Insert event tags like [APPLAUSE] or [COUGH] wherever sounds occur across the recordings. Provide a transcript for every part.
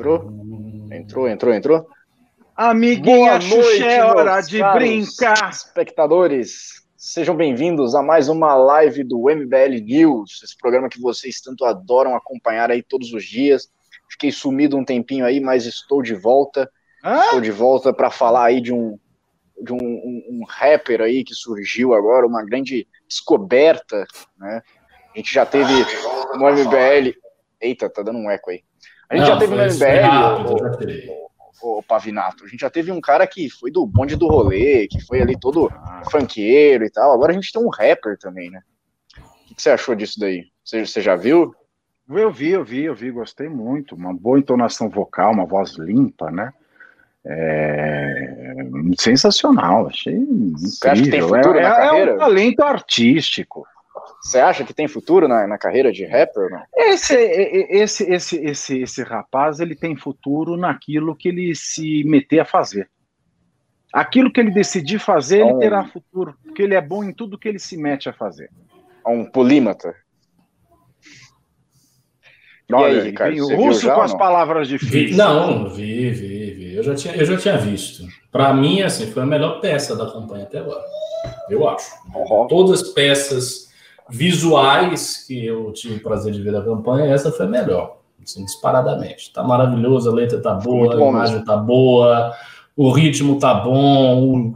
Entrou? Entrou, entrou, entrou? Amiguinha noite, é hora de brincar. Espectadores, sejam bem-vindos a mais uma live do MBL News, esse programa que vocês tanto adoram acompanhar aí todos os dias. Fiquei sumido um tempinho aí, mas estou de volta. Hã? Estou de volta para falar aí de um de um, um, um, rapper aí que surgiu agora, uma grande descoberta, né? A gente já teve no MBL. Eita, tá dando um eco aí. A gente Não, já teve no MBL, o, o, Pavinato. A gente já teve um cara que foi do bonde do rolê, que foi ali todo ah. funkeiro e tal. Agora a gente tem um rapper também, né? O que você achou disso daí? Você, você já viu? Eu vi, eu vi, eu vi, gostei muito. Uma boa entonação vocal, uma voz limpa, né? É... sensacional, achei incrível. Você acha que tem futuro é, na carreira? É um talento artístico. Você acha que tem futuro na, na carreira de rapper? Não? Esse, esse, esse, esse, esse rapaz ele tem futuro naquilo que ele se meter a fazer. Aquilo que ele decidir fazer, ele terá futuro, porque ele é bom em tudo que ele se mete a fazer. Um polímata. E Olha, aí, Ricardo, o russo já, com as palavras difíceis. Não, vi, vi, vi. Eu já tinha, eu já tinha visto. Para mim, assim, foi a melhor peça da campanha até agora. Eu acho. Uhum. Todas as peças visuais que eu tive o prazer de ver da campanha, essa foi a melhor, assim, disparadamente. Tá maravilhoso, a letra tá boa, a imagem mesmo. tá boa, o ritmo tá bom, o...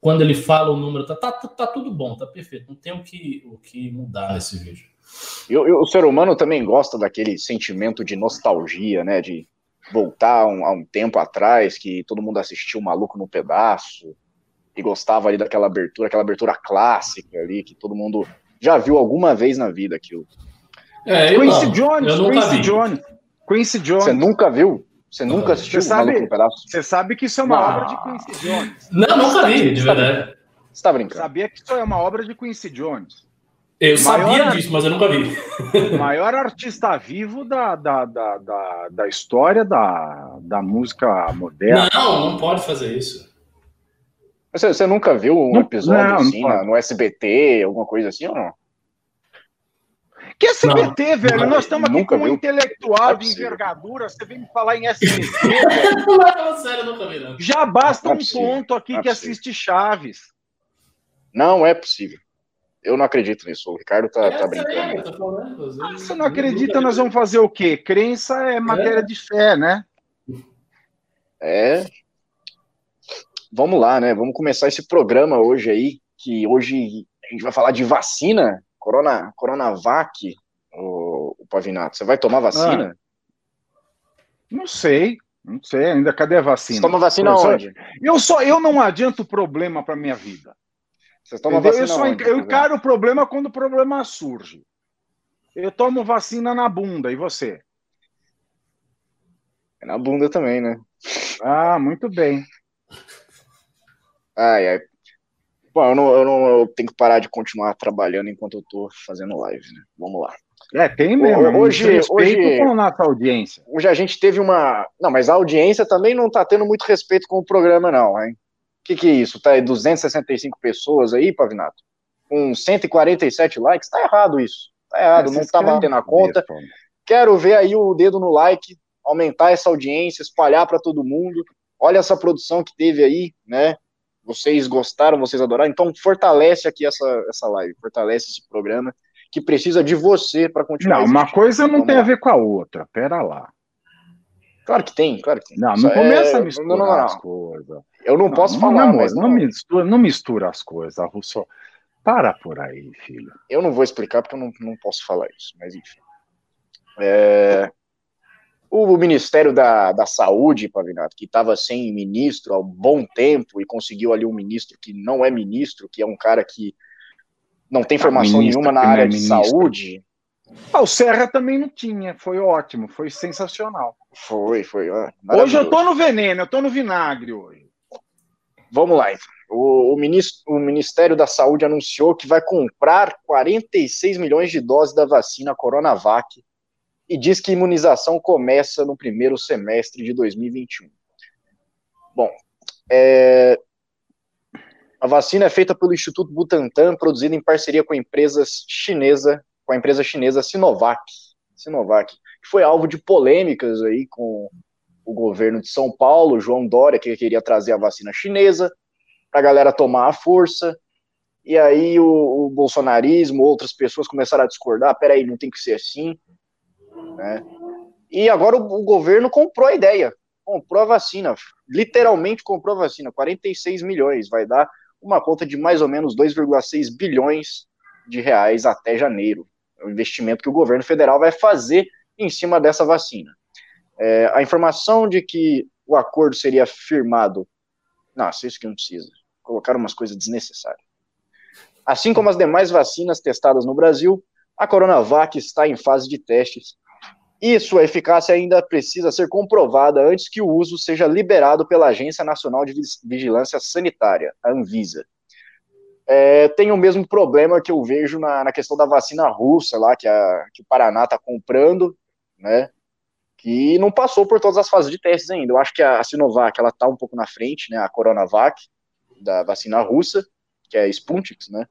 quando ele fala o número, tá, tá, tá, tudo bom, tá perfeito. Não tem o que, o que mudar nesse vídeo. E, o ser humano também gosta daquele sentimento de nostalgia, né? De voltar um, a um tempo atrás que todo mundo assistiu Maluco no Pedaço, e gostava ali daquela abertura, aquela abertura clássica ali, que todo mundo já viu alguma vez na vida aquilo. É, Quincy não. Jones, Quincy vi. Jones. Quincy Jones. Você nunca viu? Você nunca assistiu você sabe, Você sabe que isso é uma não. obra de Quincy Jones. Não, nunca vi, de verdade. Você tá brincando? Sabia que isso é uma obra de Quincy Jones. Eu maior, sabia disso, mas eu nunca vi. maior artista vivo da, da, da, da, da história da, da música moderna. Não, não pode fazer isso. Você, você nunca viu um não, episódio não, assim não no SBT, alguma coisa assim ou não? Que SBT, não, velho? Nós estamos aqui com um intelectual de envergadura. Você vem me falar em SBT, [LAUGHS] velho. Não. Já basta um ponto aqui que assiste Chaves. Não é possível. Eu não acredito nisso. O Ricardo tá, é, tá brincando. ah, você não acredita, nós vamos fazer o quê? Crença é matéria é. de fé, né? É, Vamos lá, né? Vamos começar esse programa hoje aí, que hoje a gente vai falar de vacina, Corona, Coronavac, o, o Pavinato. Você vai tomar vacina? Ah, não sei, não sei ainda. Cadê a vacina? Você toma vacina eu onde? Eu, só, eu não adianto problema para minha vida. Você toma vacina eu, só, onde, eu encaro o problema quando o problema surge. Eu tomo vacina na bunda, e você? É na bunda também, né? Ah, muito bem. Ai, ai. Bom, eu, não, eu, não, eu tenho que parar de continuar trabalhando enquanto eu tô fazendo live, né? Vamos lá. É, tem mesmo. Hoje, hoje, com a nossa audiência. Hoje a gente teve uma. Não, mas a audiência também não tá tendo muito respeito com o programa, não, hein? O que, que é isso? Tá aí 265 pessoas aí, Pavinato? Com 147 likes? Tá errado isso. Tá errado, não tá batendo a conta. Quero ver aí o dedo no like, aumentar essa audiência, espalhar para todo mundo. Olha essa produção que teve aí, né? Vocês gostaram, vocês adoraram, então fortalece aqui essa, essa live, fortalece esse programa, que precisa de você para continuar. Não, existindo. uma coisa não Vamos tem lá. a ver com a outra, pera lá. Claro que tem, claro que tem. Não, não começa é... a misturar não, não, não. as coisas. Eu não, posso falar, mas não. mistura, não mistura as coisas, Russo. Para por aí, filho. Eu não vou explicar porque eu não, não posso falar isso, mas enfim. É... O Ministério da, da Saúde, Pavinato, que estava sem ministro há um bom tempo e conseguiu ali um ministro que não é ministro, que é um cara que não tem formação nenhuma na área é de saúde. Ah, o Serra também não tinha, foi ótimo, foi sensacional. Foi, foi. hoje eu tô no veneno, eu tô no vinagre hoje. Vamos lá, então. O, o, ministro, o Ministério da Saúde anunciou que vai comprar 46 milhões de doses da vacina Coronavac e diz que imunização começa no primeiro semestre de 2021. Bom, é, a vacina é feita pelo Instituto Butantan, produzida em parceria com a empresa chinesa, com a empresa chinesa Sinovac. Sinovac. que foi alvo de polêmicas aí com o governo de São Paulo, João Dória, que queria trazer a vacina chinesa para a galera tomar a força. E aí o, o, bolsonarismo, outras pessoas começaram a discordar, peraí, não tem que ser assim, né? E agora o, o governo comprou a ideia, comprou a vacina, literalmente comprou a vacina, 46 milhões, vai dar uma conta de mais ou menos 2,6 bilhões de reais até janeiro. É o investimento que o governo federal vai fazer em cima dessa vacina. É, a informação de que o acordo seria firmado. Nossa, isso que não precisa. Colocaram umas coisas desnecessárias. Assim como as demais vacinas testadas no Brasil, a Coronavac está em fase de testes e sua eficácia ainda precisa ser comprovada antes que o uso seja liberado pela Agência Nacional de Vigilância Sanitária, a Anvisa. É, tem o mesmo problema que eu vejo na, na questão da vacina russa lá, que, a, que o Paraná está comprando, né? Que não passou por todas as fases de testes ainda. Eu acho que a, a Sinovac ela está um pouco na frente, né? A Coronavac da vacina russa, que é a Sputnik, né?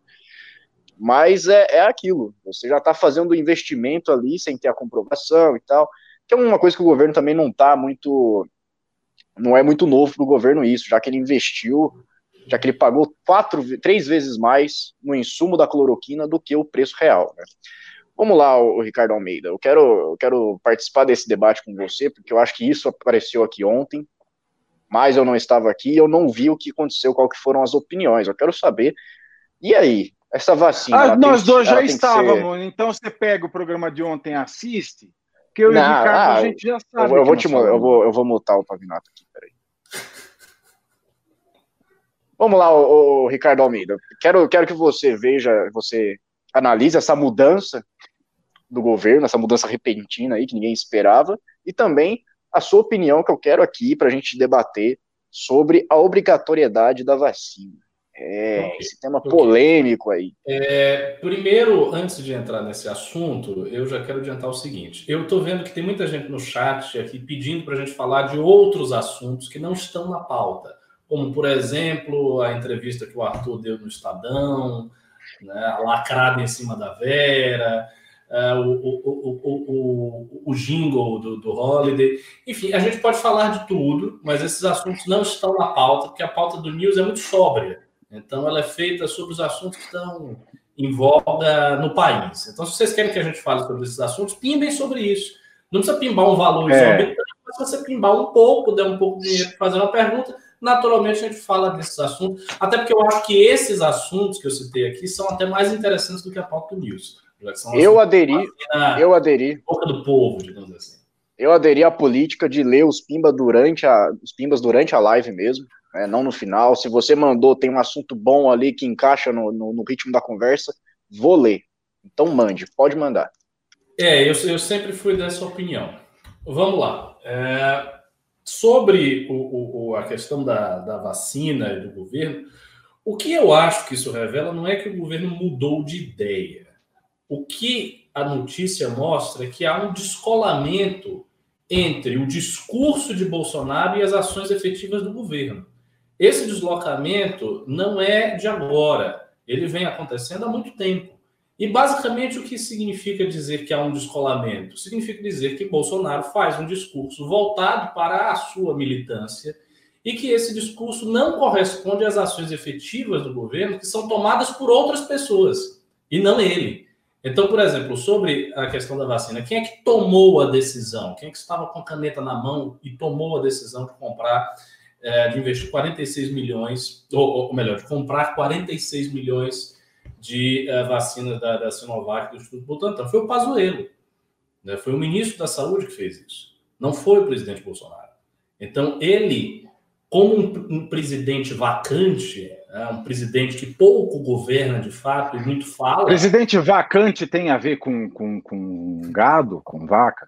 Mas é, é aquilo. Você já está fazendo investimento ali sem ter a comprovação e tal. Que é uma coisa que o governo também não está muito. Não é muito novo para o governo isso, já que ele investiu já que ele pagou quatro, três vezes mais no insumo da cloroquina do que o preço real. Né? Vamos lá, o Ricardo Almeida. Eu quero, eu quero participar desse debate com você, porque eu acho que isso apareceu aqui ontem, mas eu não estava aqui, eu não vi o que aconteceu, qual que foram as opiniões. Eu quero saber. E aí, essa vacina? Ah, nós tem, dois já estávamos. Ser... Então você pega o programa de ontem, assiste, que eu não, e o Ricardo ah, a gente já sabe. Eu, eu vou te, eu vou, eu vou mutar o Pavinato aqui, peraí. Vamos lá, o, o, Ricardo Almeida. Quero, quero que você veja, você analise essa mudança do governo, essa mudança repentina aí que ninguém esperava, e também a sua opinião que eu quero aqui para a gente debater sobre a obrigatoriedade da vacina. É, okay. esse tema polêmico aí. É, primeiro, antes de entrar nesse assunto, eu já quero adiantar o seguinte: eu estou vendo que tem muita gente no chat aqui pedindo para a gente falar de outros assuntos que não estão na pauta como, por exemplo, a entrevista que o Arthur deu no Estadão, né, a lacrada em cima da Vera, uh, o, o, o, o, jingle do, do Holiday. Enfim, a gente pode falar de tudo, mas esses assuntos não estão na pauta, porque a pauta do News é muito sóbria. Então, ela é feita sobre os assuntos que estão em voga no país. Então, se vocês querem que a gente fale sobre esses assuntos, pimbem sobre isso. Não precisa pimbar um valor é. exorbitante, mas se você pimbar um pouco, der um pouco de dinheiro para fazer uma pergunta, naturalmente a gente fala desses assuntos, até porque eu acho que esses assuntos que eu citei aqui são até mais interessantes do que a pauta do News. Eu aderi, eu aderi. Boca do povo, digamos assim. Eu aderi à política de ler os pimbas durante a, os pimbas durante a live mesmo, né, não no final. Se você mandou, tem um assunto bom ali que encaixa no, no, no ritmo da conversa, vou ler. Então mande, pode mandar. É, eu, eu sempre fui dessa opinião. Vamos lá. É, Sobre o, o, a questão da, da vacina e do governo, o que eu acho que isso revela não é que o governo mudou de ideia. O que a notícia mostra é que há um descolamento entre o discurso de Bolsonaro e as ações efetivas do governo. Esse deslocamento não é de agora, ele vem acontecendo há muito tempo. E basicamente o que significa dizer que há um descolamento? Significa dizer que Bolsonaro faz um discurso voltado para a sua militância e que esse discurso não corresponde às ações efetivas do governo que são tomadas por outras pessoas e não ele. Então, por exemplo, sobre a questão da vacina, quem é que tomou a decisão? Quem é que estava com a caneta na mão e tomou a decisão de comprar, é, de investir 46 milhões, ou, ou melhor, de comprar 46 milhões de uh, vacinas da, da Sinovac do Instituto Butantan. Foi o Pazuello. Né? Foi o ministro da Saúde que fez isso. Não foi o presidente Bolsonaro. Então, ele, como um, um presidente vacante, né? um presidente que pouco governa de fato e muito fala. Presidente vacante tem a ver com, com, com gado, com vaca?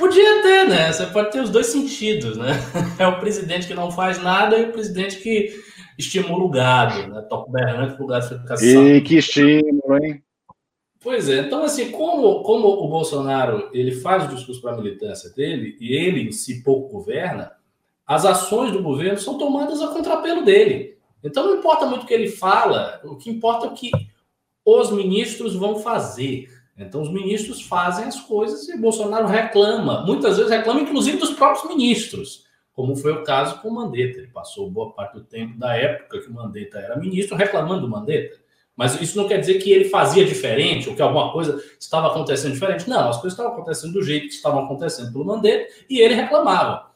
Podia ter, né? Você pode ter os dois sentidos, né? [LAUGHS] É o presidente que não faz nada e o presidente que estimula o gado, né? Toca berrante para o gado ficar E que estímulo, hein? Pois é, então assim, como, como o Bolsonaro ele faz o discurso para a militância dele e ele em si pouco governa, as ações do governo são tomadas a contrapelo dele. Então não importa muito o que ele fala, o que importa é o que os ministros vão fazer. Então, os ministros fazem as coisas e Bolsonaro reclama. Muitas vezes reclama, inclusive, dos próprios ministros, como foi o caso com o Mandetta. Ele passou boa parte do tempo da época que o Mandetta era ministro reclamando do Mandetta. Mas isso não quer dizer que ele fazia diferente ou que alguma coisa estava acontecendo diferente. Não, as coisas estavam acontecendo do jeito que estavam acontecendo pelo Mandetta e ele reclamava.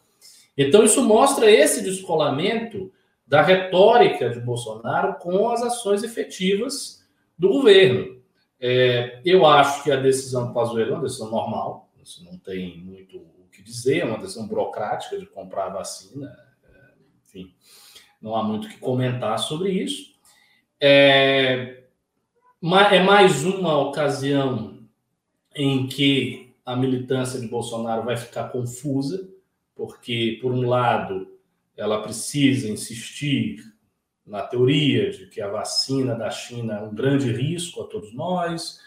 Então, isso mostra esse descolamento da retórica de Bolsonaro com as ações efetivas do governo. É, eu acho que a decisão do Pazuello é uma decisão normal, isso não tem muito o que dizer, é uma decisão burocrática de comprar vacina, é, enfim, não há muito o que comentar sobre isso. É, é mais uma ocasião em que a militância de Bolsonaro vai ficar confusa, porque, por um lado, ela precisa insistir na teoria de que a vacina da China é um grande risco a todos nós,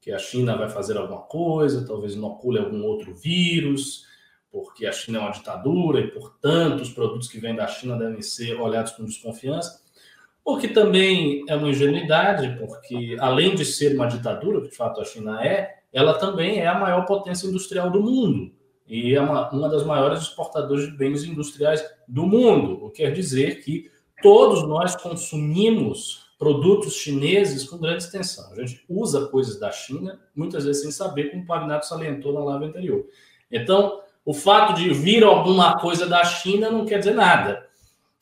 que a China vai fazer alguma coisa, talvez inocule algum outro vírus, porque a China é uma ditadura e, portanto, os produtos que vêm da China devem ser olhados com desconfiança. O que também é uma ingenuidade, porque além de ser uma ditadura, que de fato a China é, ela também é a maior potência industrial do mundo e é uma, uma das maiores exportadoras de bens industriais do mundo, o que quer dizer que todos nós consumimos produtos chineses com grande extensão. A gente usa coisas da China, muitas vezes sem saber, como o Pagnato salientou na live anterior. Então, o fato de vir alguma coisa da China não quer dizer nada.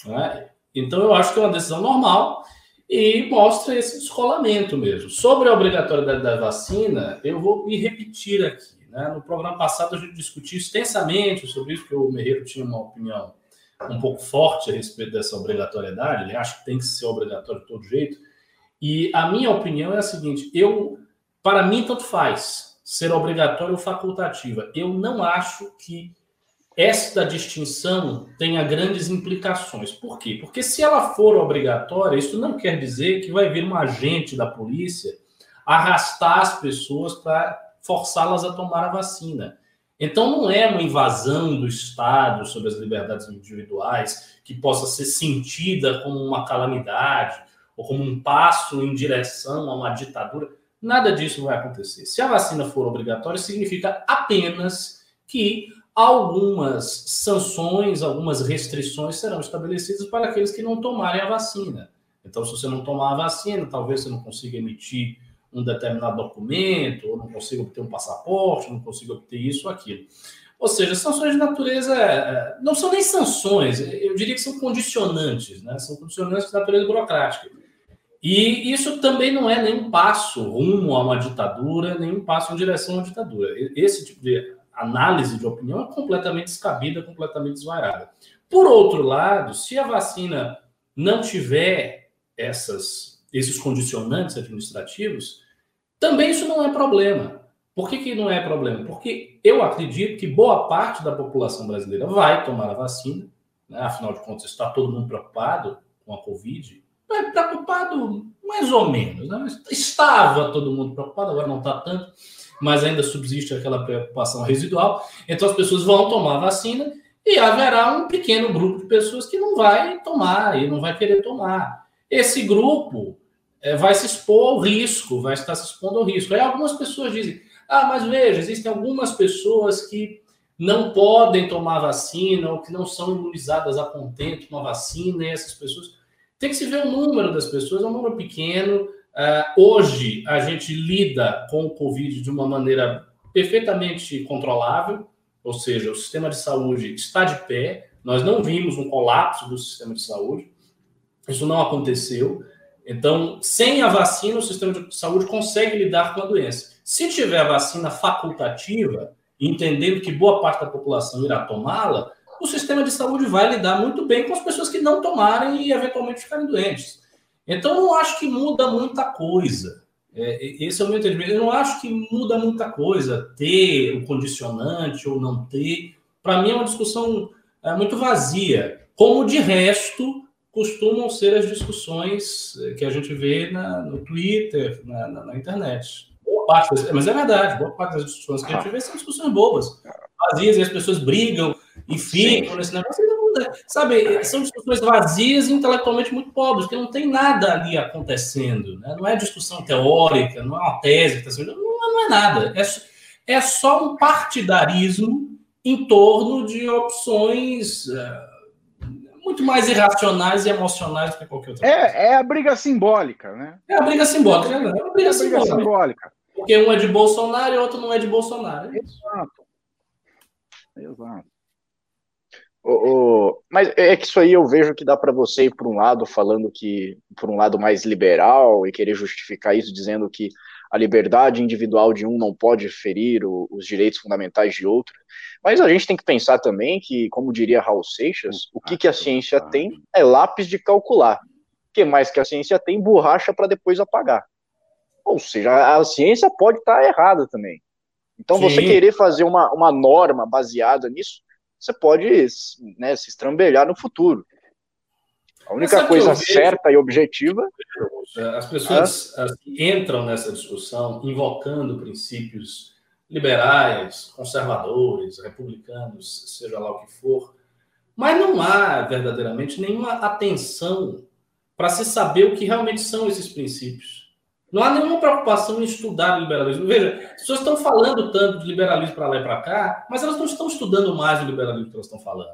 Né? Então, eu acho que é uma decisão normal e mostra esse descolamento mesmo. Sobre a obrigatoriedade da vacina, eu vou me repetir aqui. Né? No programa passado, a gente discutiu extensamente sobre isso, porque o Merreiro tinha uma opinião um pouco forte a respeito dessa obrigatoriedade, ele acha que tem que ser obrigatório de todo jeito. E a minha opinião é a seguinte: eu, para mim, tanto faz ser obrigatório ou facultativa. Eu não acho que esta distinção tenha grandes implicações. Por quê? Porque se ela for obrigatória, isso não quer dizer que vai vir um agente da polícia arrastar as pessoas para forçá-las a tomar a vacina. Então, não é uma invasão do Estado sobre as liberdades individuais que possa ser sentida como uma calamidade ou como um passo em direção a uma ditadura. Nada disso vai acontecer. Se a vacina for obrigatória, significa apenas que algumas sanções, algumas restrições serão estabelecidas para aqueles que não tomarem a vacina. Então, se você não tomar a vacina, talvez você não consiga emitir um determinado documento, ou não consigo obter um passaporte, não consigo obter isso ou aquilo. Ou seja, sanções de natureza é, não são nem sanções, eu diria que são condicionantes, né? São condicionantes de natureza burocrática. E isso também não é nenhum passo rumo a uma ditadura, nenhum passo em direção a uma ditadura. Esse tipo de análise de opinião é completamente descabida, completamente desvairada. Por outro lado, se a vacina não tiver essas, esses condicionantes administrativos, também isso não é problema. Por que, que não é problema? Porque eu acredito que boa parte da população brasileira vai tomar a vacina, né? afinal de contas, está todo mundo preocupado com a Covid. É preocupado mais ou menos. Né? Estava todo mundo preocupado, agora não está tanto, mas ainda subsiste aquela preocupação residual. Então as pessoas vão tomar a vacina e haverá um pequeno grupo de pessoas que não vai tomar e não vai querer tomar. Esse grupo é, vai se expor ao risco, vai estar se expondo ao risco. Aí algumas pessoas dizem: ah, mas veja, existem algumas pessoas que não podem tomar vacina ou que não são imunizadas a contento com a vacina, e essas pessoas. Tem que se ver o número das pessoas, é um número pequeno. Uh, hoje, a gente lida com o Covid de uma maneira perfeitamente controlável, ou seja, o sistema de saúde está de pé, nós não vimos um colapso do sistema de saúde, isso não aconteceu. Então, sem a vacina, o sistema de saúde consegue lidar com a doença. Se tiver a vacina facultativa, entendendo que boa parte da população irá tomá-la, o sistema de saúde vai lidar muito bem com as pessoas que não tomarem e eventualmente ficarem doentes. Então, não acho que muda muita coisa. É, esse é o meu entendimento. Eu não acho que muda muita coisa ter o condicionante ou não ter. Para mim, é uma discussão é, muito vazia. Como, de resto, costumam ser as discussões eh, que a gente vê na, no Twitter, na, na, na, internet. Boa parte, mas é verdade, boa parte das discussões que a gente vê são discussões bobas, vazias, e as pessoas brigam e ficam nesse negócio. Sabe, são discussões vazias e intelectualmente muito pobres, que não tem nada ali acontecendo. Né? Não é discussão teórica, não é uma tese que está sendo. Não é não é nada. É, é só um partidarismo em torno de opções uh, muito mais irracionais e emocionais do que qualquer outra é. É a briga simbólica, né? É a briga simbólica, né? É a briga, é a briga simbólica. simbólica. Porque um é de Bolsonaro e outro não é de Bolsonaro. Exato. Exato. O, o, mas é que isso aí eu vejo que dá para você ir por um lado falando que por um lado mais liberal e querer justificar isso dizendo que a liberdade individual de um não pode ferir o, os direitos fundamentais de outro. Mas a gente tem que pensar também que, como diria Raul Seixas, o que, que a ciência tem é lápis de calcular. O que mais que a ciência tem? Borracha para depois apagar. Ou seja, a ciência pode estar tá errada também. Então, Sim. você querer fazer uma, uma norma baseada nisso, você pode né, se estrambelhar no futuro. A única coisa certa e objetiva. As pessoas é. entram nessa discussão invocando princípios liberais, conservadores, republicanos, seja lá o que for, mas não há verdadeiramente nenhuma atenção para se saber o que realmente são esses princípios. Não há nenhuma preocupação em estudar o liberalismo. Veja, as pessoas estão falando tanto de liberalismo para lá e para cá, mas elas não estão estudando mais o liberalismo que elas estão falando.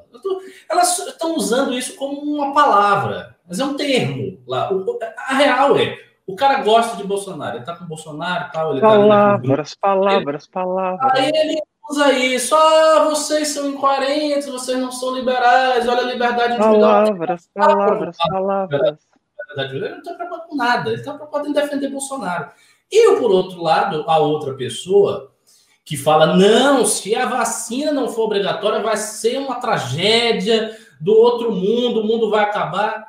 Elas estão usando isso como uma palavra, mas é um termo. Lá. A real é, o cara gosta de Bolsonaro, ele está com Bolsonaro e tal. Ele palavras, tá palavras, palavras. Aí ele usa isso, ah, vocês são incoerentes, vocês não são liberais, olha a liberdade individual. Palavras, palavras, palavras verdade, ele não está preocupado com nada, ele está preocupado em defender Bolsonaro. E, por outro lado, a outra pessoa que fala: não, se a vacina não for obrigatória, vai ser uma tragédia do outro mundo, o mundo vai acabar.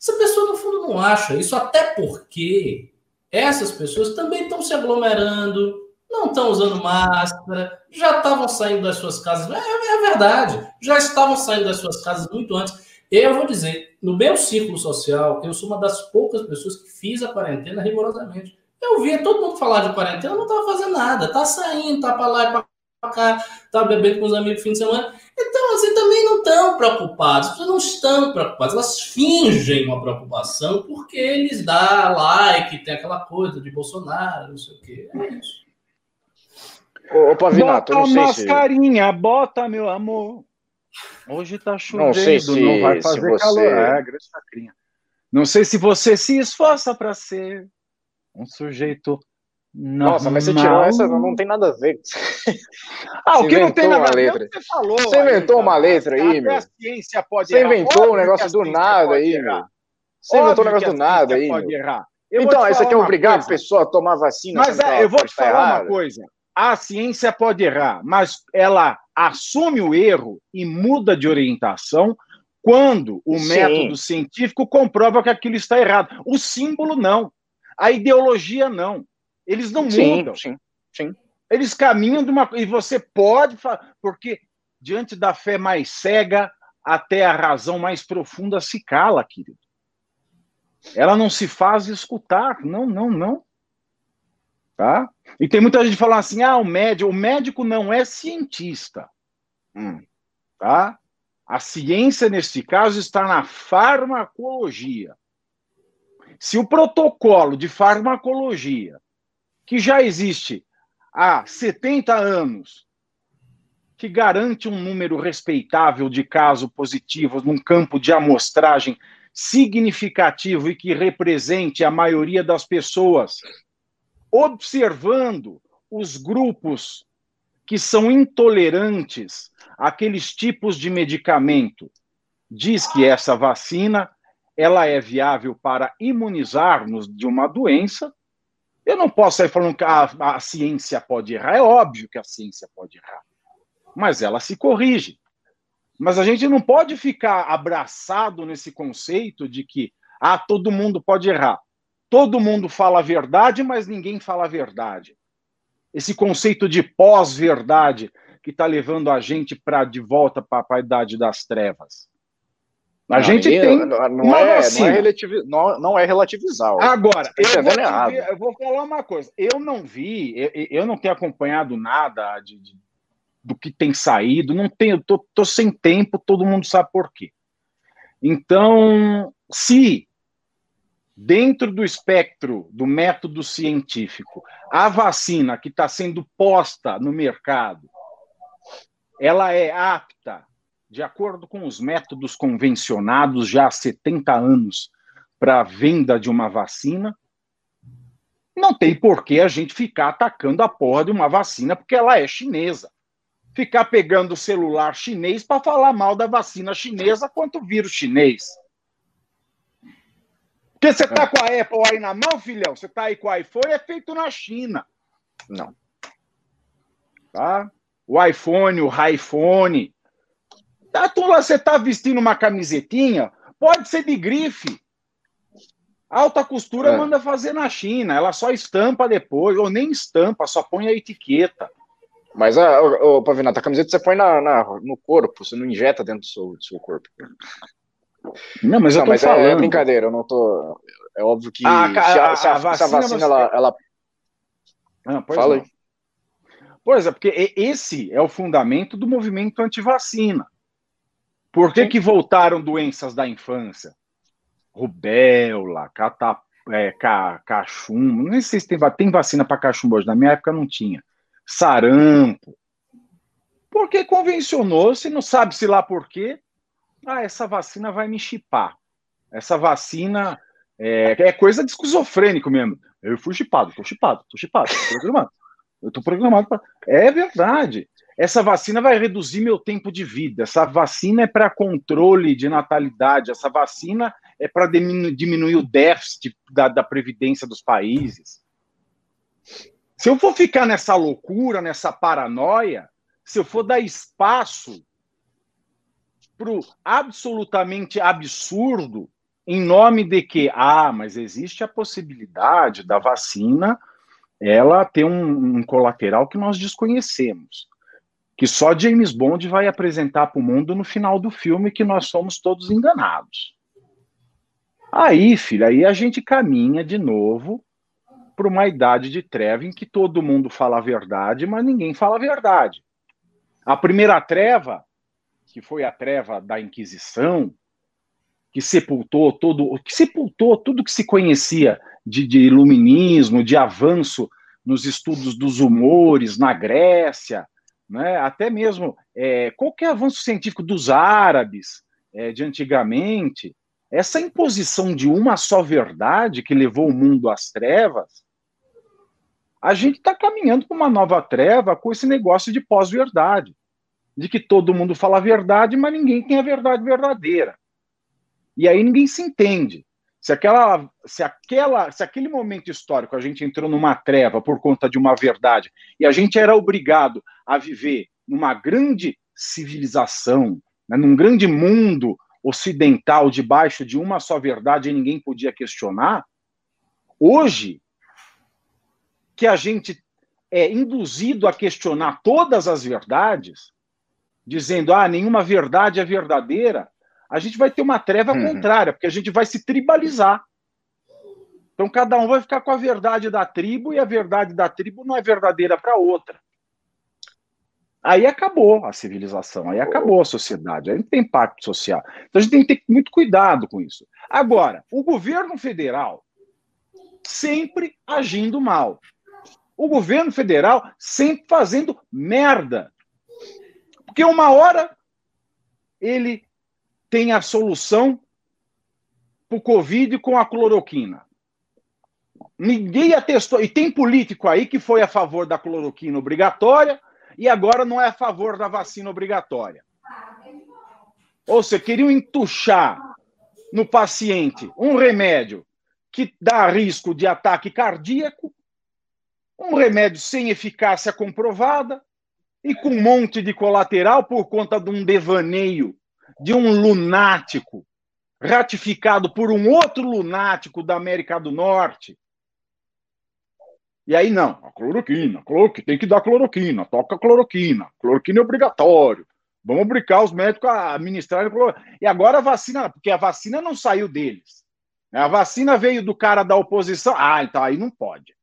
Essa pessoa, no fundo, não acha isso, até porque essas pessoas também estão se aglomerando, não estão usando máscara, já estavam saindo das suas casas. É, é verdade, já estavam saindo das suas casas muito antes. Eu vou dizer, no meu círculo social, eu sou uma das poucas pessoas que fiz a quarentena rigorosamente. Eu via todo mundo falar de quarentena, não estava fazendo nada, tá saindo, tá para lá e para cá, tá bebendo com os amigos no fim de semana. Então, assim, também não estão preocupados, as pessoas não estão preocupadas, elas fingem uma preocupação porque eles dão like, tem aquela coisa de Bolsonaro, não sei o quê. É isso. Ô, Pavinato, bota eu não sei mascarinha, se... bota, meu amor. Hoje tá chovendo, não, sei se, não vai fazer você... calor. É, grande sacrinha. Não sei se você se esforça para ser um sujeito Normal. Nossa, mas você tirou essa, não tem nada a ver. [LAUGHS] ah, o que não tem nada a ver? Você falou. Você inventou aí, uma letra aí, meu. A ciência pode Você inventou um negócio do nada aí, meu. Você inventou um negócio do nada aí. Errar. então, isso aqui é obrigar coisa. a pessoa a tomar vacina. Mas é, eu vou te falar uma coisa. A ciência pode errar, mas ela assume o erro e muda de orientação quando o Sim. método científico comprova que aquilo está errado. O símbolo não. A ideologia não. Eles não sim, mudam. Sim, sim. Eles caminham de uma. E você pode. Porque diante da fé mais cega, até a razão mais profunda se cala, querido. Ela não se faz escutar. Não, não, não. Tá? E tem muita gente falando assim: ah, o médico, o médico não é cientista. Hum, tá? A ciência, neste caso, está na farmacologia. Se o protocolo de farmacologia, que já existe há 70 anos, que garante um número respeitável de casos positivos num campo de amostragem significativo e que represente a maioria das pessoas observando os grupos que são intolerantes àqueles tipos de medicamento. Diz que essa vacina ela é viável para imunizar-nos de uma doença. Eu não posso sair falando que a, a ciência pode errar. É óbvio que a ciência pode errar. Mas ela se corrige. Mas a gente não pode ficar abraçado nesse conceito de que ah, todo mundo pode errar todo mundo fala a verdade, mas ninguém fala a verdade. Esse conceito de pós-verdade que está levando a gente para de volta para a idade das trevas. A não, gente tem não, é, não, é, não, não, é relativizar. Agora, tá eu vou, ver, eu vou, falar uma coisa. Eu não vi, eu, eu não tenho acompanhado nada de, de, do que tem saído. Não tenho, tô, tô sem tempo. Todo mundo sabe por quê. Então, se dentro do espectro do método científico, a vacina que está sendo posta no mercado, ela é apta, de acordo com os métodos convencionados já há 70 anos, para a venda de uma vacina, não tem por que a gente ficar atacando a porra de uma vacina porque ela é chinesa. Ficar pegando o celular chinês para falar mal da vacina chinesa quanto vírus chinês. Porque você tá com a Apple aí na mão, filhão? Você tá aí com o iPhone, é feito na China. Não. Tá? O iPhone, o iPhone. Tá, tu lá, você tá vestindo uma camisetinha, pode ser de grife. Alta costura é. manda fazer na China, ela só estampa depois, ou nem estampa, só põe a etiqueta. Mas, a, ô, Pavinato, a camiseta você põe na, na, no corpo, você não injeta dentro do seu, do seu corpo. Não, mas eu tô mas falando. É, é, brincadeira, eu não tô. É óbvio que a, a, se, a, a, vacina, vacina ela, ela... Ah, Fala não. aí. Pois é, porque esse é o fundamento do movimento antivacina. Por que, que voltaram doenças da infância? Rubéola, catap, é, ca, cachumbo, nem sei se tem, tem vacina para cachumbo hoje, na minha época não tinha. Sarampo. Porque convencionou-se, não sabe se lá por quê, ah, essa vacina vai me chipar. Essa vacina é, é coisa de esquizofrênico mesmo. Eu fui chipado, tô chipado, tô chipado, tô programado. Eu tô programado para. É verdade. Essa vacina vai reduzir meu tempo de vida. Essa vacina é para controle de natalidade. Essa vacina é para diminuir o déficit da, da previdência dos países. Se eu for ficar nessa loucura, nessa paranoia, se eu for dar espaço para o absolutamente absurdo, em nome de que, ah, mas existe a possibilidade da vacina ela ter um, um colateral que nós desconhecemos, que só James Bond vai apresentar para o mundo no final do filme que nós somos todos enganados. Aí, filho, aí a gente caminha de novo para uma idade de treva em que todo mundo fala a verdade, mas ninguém fala a verdade. A primeira treva que foi a treva da Inquisição, que sepultou todo, que sepultou tudo que se conhecia de, de iluminismo, de avanço nos estudos dos humores na Grécia, né? até mesmo é, qualquer avanço científico dos árabes é, de antigamente, essa imposição de uma só verdade que levou o mundo às trevas, a gente está caminhando para uma nova treva com esse negócio de pós-verdade de que todo mundo fala a verdade, mas ninguém tem a verdade verdadeira. E aí ninguém se entende. Se aquela, se aquela, se aquele momento histórico a gente entrou numa treva por conta de uma verdade e a gente era obrigado a viver numa grande civilização, né, num grande mundo ocidental debaixo de uma só verdade e ninguém podia questionar, hoje que a gente é induzido a questionar todas as verdades, dizendo, ah, nenhuma verdade é verdadeira, a gente vai ter uma treva uhum. contrária, porque a gente vai se tribalizar. Então, cada um vai ficar com a verdade da tribo e a verdade da tribo não é verdadeira para outra. Aí acabou a civilização, aí acabou a sociedade, aí não tem impacto social. Então a gente tem que ter muito cuidado com isso. Agora, o governo federal sempre agindo mal. O governo federal sempre fazendo merda. Porque uma hora ele tem a solução para o Covid com a cloroquina. Ninguém atestou. E tem político aí que foi a favor da cloroquina obrigatória e agora não é a favor da vacina obrigatória. Ou seja, queriam entuchar no paciente um remédio que dá risco de ataque cardíaco, um remédio sem eficácia comprovada, e com um monte de colateral por conta de um devaneio de um lunático ratificado por um outro lunático da América do Norte. E aí não, a cloroquina, cloroquina, tem que dar cloroquina, toca cloroquina, cloroquina é obrigatório. Vamos obrigar os médicos a administrarem cloroquina. E agora a vacina, porque a vacina não saiu deles. A vacina veio do cara da oposição. Ah, então aí não pode.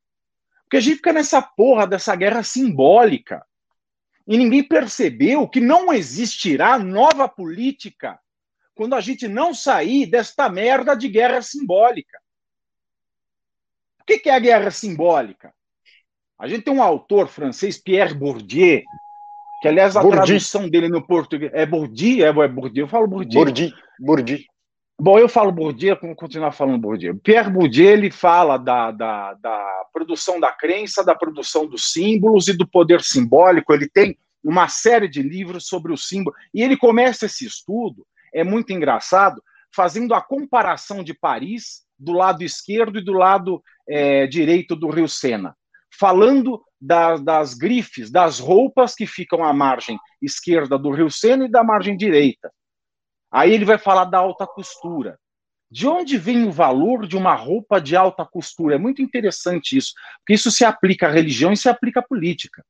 Porque a gente fica nessa porra dessa guerra simbólica e ninguém percebeu que não existirá nova política quando a gente não sair desta merda de guerra simbólica. O que é a guerra simbólica? A gente tem um autor francês, Pierre Bourdieu, que aliás a Bourdieu. tradução dele no português é Bourdieu, é, é Bourdieu, eu falo Bourdieu. Bourdieu, Bourdieu. Bom, eu falo Bourdieu, vamos continuar falando Bourdieu. Pierre Bourdieu, ele fala da, da, da produção da crença, da produção dos símbolos e do poder simbólico, ele tem uma série de livros sobre o símbolo, e ele começa esse estudo, é muito engraçado, fazendo a comparação de Paris do lado esquerdo e do lado é, direito do Rio Sena falando da, das grifes, das roupas que ficam à margem esquerda do Rio Sena e da margem direita. Aí ele vai falar da alta costura. De onde vem o valor de uma roupa de alta costura? É muito interessante isso, porque isso se aplica à religião e se aplica à política.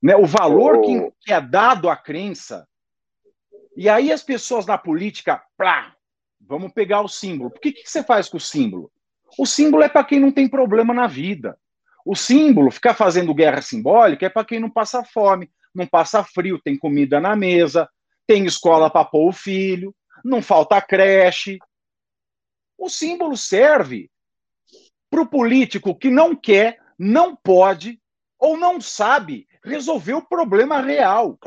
Né? O valor que, que é dado à crença. E aí as pessoas na política, plá, vamos pegar o símbolo. Por que, que você faz com o símbolo? O símbolo é para quem não tem problema na vida. O símbolo, ficar fazendo guerra simbólica, é para quem não passa fome, não passa frio, tem comida na mesa, tem escola para pôr o filho, não falta creche. O símbolo serve para o político que não quer, não pode ou não sabe resolver o problema real.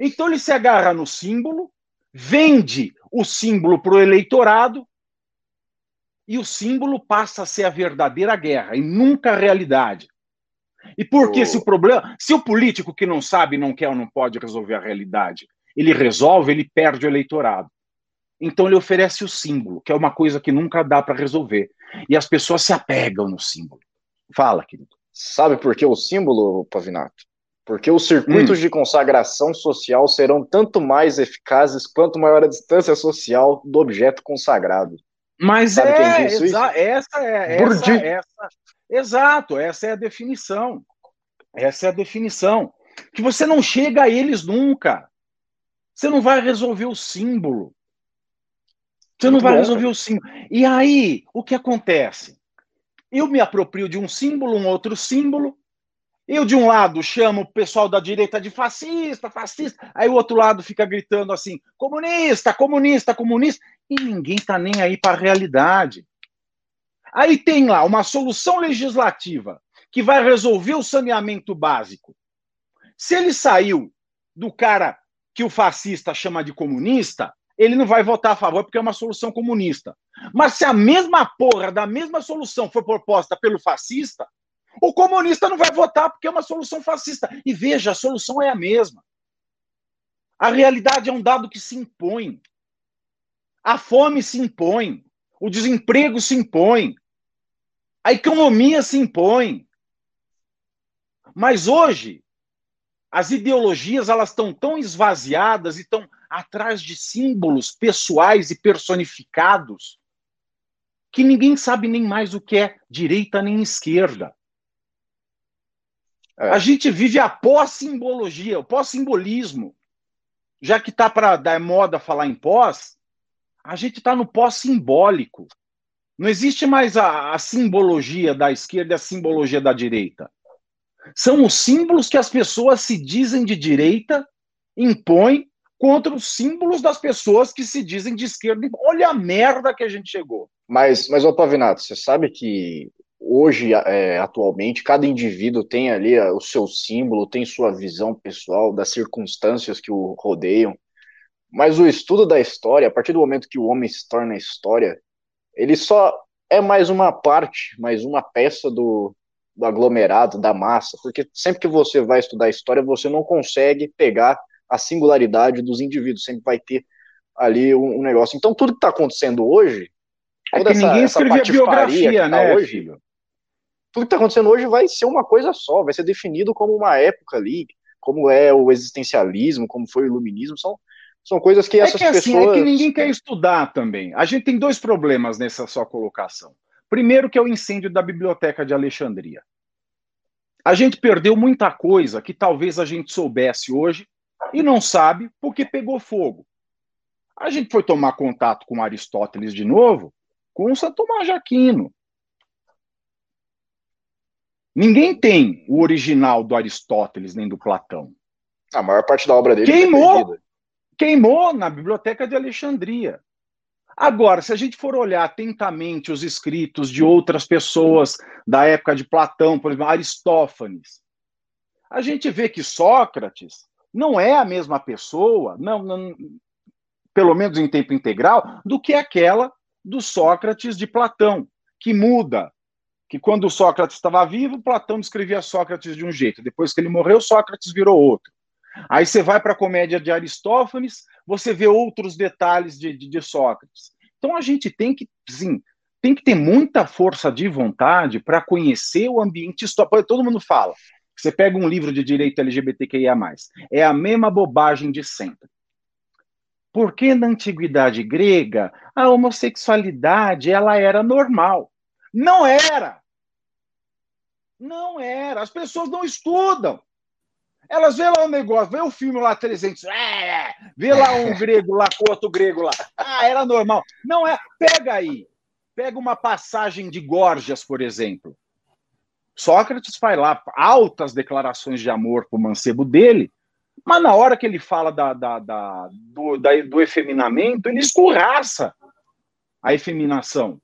Então ele se agarra no símbolo, vende o símbolo para o eleitorado e o símbolo passa a ser a verdadeira guerra e nunca a realidade. E por que oh. se o problema, se o político que não sabe, não quer ou não pode resolver a realidade, ele resolve, ele perde o eleitorado. Então ele oferece o símbolo, que é uma coisa que nunca dá para resolver. E as pessoas se apegam no símbolo. Fala, querido. Sabe por que o símbolo, Pavinato? Porque os circuitos hum. de consagração social serão tanto mais eficazes quanto maior a distância social do objeto consagrado. Mas Sabe é, exa essa é essa, essa, exato, essa é a definição. Essa é a definição. Que você não chega a eles nunca. Você não vai resolver o símbolo. Você não Muito vai bom, resolver cara. o símbolo. E aí, o que acontece? Eu me aproprio de um símbolo, um outro símbolo. Eu, de um lado, chamo o pessoal da direita de fascista, fascista. Aí o outro lado fica gritando assim: comunista, comunista, comunista e ninguém está nem aí para a realidade. Aí tem lá uma solução legislativa que vai resolver o saneamento básico. Se ele saiu do cara que o fascista chama de comunista, ele não vai votar a favor porque é uma solução comunista. Mas se a mesma porra da mesma solução for proposta pelo fascista, o comunista não vai votar porque é uma solução fascista. E veja, a solução é a mesma. A realidade é um dado que se impõe. A fome se impõe, o desemprego se impõe, a economia se impõe. Mas hoje, as ideologias elas estão tão esvaziadas e estão atrás de símbolos pessoais e personificados que ninguém sabe nem mais o que é direita nem esquerda. É. A gente vive a pós-simbologia, o pós-simbolismo. Já que está para dar moda falar em pós, a gente está no pós-simbólico. Não existe mais a, a, simbologia da esquerda e a simbologia da direita. São os símbolos que as pessoas se dizem de direita, impõem contra os símbolos das pessoas que se dizem de esquerda. Olha a merda que a gente chegou. Mas, mas ô Pavinato, você sabe que hoje, é, atualmente, cada indivíduo tem ali o seu símbolo, tem sua visão pessoal das circunstâncias que o rodeiam. Mas o estudo da história, a partir do momento que o homem se torna história, ele só é mais uma parte, mais uma peça do, do aglomerado, da massa, porque sempre que você vai estudar história, você não consegue pegar a singularidade dos indivíduos, sempre vai ter ali um, um negócio. Então, tudo que está acontecendo hoje, é toda é que essa, ninguém escrevia biografia, tá né, hoje, filho? Tudo que está acontecendo hoje vai ser uma coisa só, vai ser definido como uma época ali, como é o existencialismo, como foi o iluminismo, são são coisas que essas é que, assim, pessoas. É que ninguém quer estudar também. A gente tem dois problemas nessa sua colocação. Primeiro, que é o incêndio da Biblioteca de Alexandria. A gente perdeu muita coisa que talvez a gente soubesse hoje e não sabe porque pegou fogo. A gente foi tomar contato com Aristóteles de novo com o Santo Tomás de Aquino. Ninguém tem o original do Aristóteles nem do Platão. A maior parte da obra dele queimou, queimou na biblioteca de Alexandria. Agora, se a gente for olhar atentamente os escritos de outras pessoas da época de Platão, por exemplo, Aristófanes, a gente vê que Sócrates não é a mesma pessoa, não, não, pelo menos em tempo integral, do que aquela do Sócrates de Platão, que muda. Que quando Sócrates estava vivo, Platão descrevia Sócrates de um jeito. Depois que ele morreu, Sócrates virou outro. Aí você vai para a comédia de Aristófanes, você vê outros detalhes de, de, de Sócrates. Então a gente tem que, sim, tem que ter muita força de vontade para conhecer o ambiente histórico. Todo mundo fala. Você pega um livro de direito LGBTQIA, é a mesma bobagem de sempre. Porque na antiguidade grega, a homossexualidade ela era normal. Não era. Não era. As pessoas não estudam. Elas vê lá um negócio, vê o um filme lá 300, é, vê lá um grego lá com outro grego lá. Ah, era normal. Não é. Pega aí. Pega uma passagem de Gorgias, por exemplo. Sócrates faz lá altas declarações de amor para o mancebo dele, mas na hora que ele fala da, da, da, do, da, do efeminamento, ele escorraça a efeminação.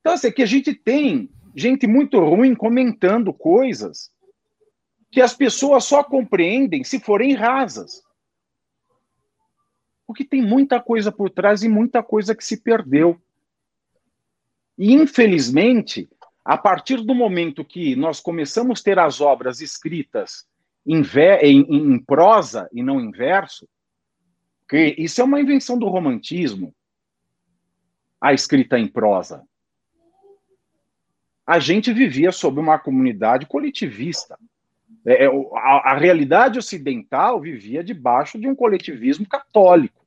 Então, assim, que a gente tem gente muito ruim comentando coisas que as pessoas só compreendem se forem rasas. Porque tem muita coisa por trás e muita coisa que se perdeu. E, infelizmente, a partir do momento que nós começamos a ter as obras escritas em, em, em prosa e não em verso, que isso é uma invenção do romantismo, a escrita em prosa. A gente vivia sob uma comunidade coletivista. É, é a, a realidade ocidental vivia debaixo de um coletivismo católico.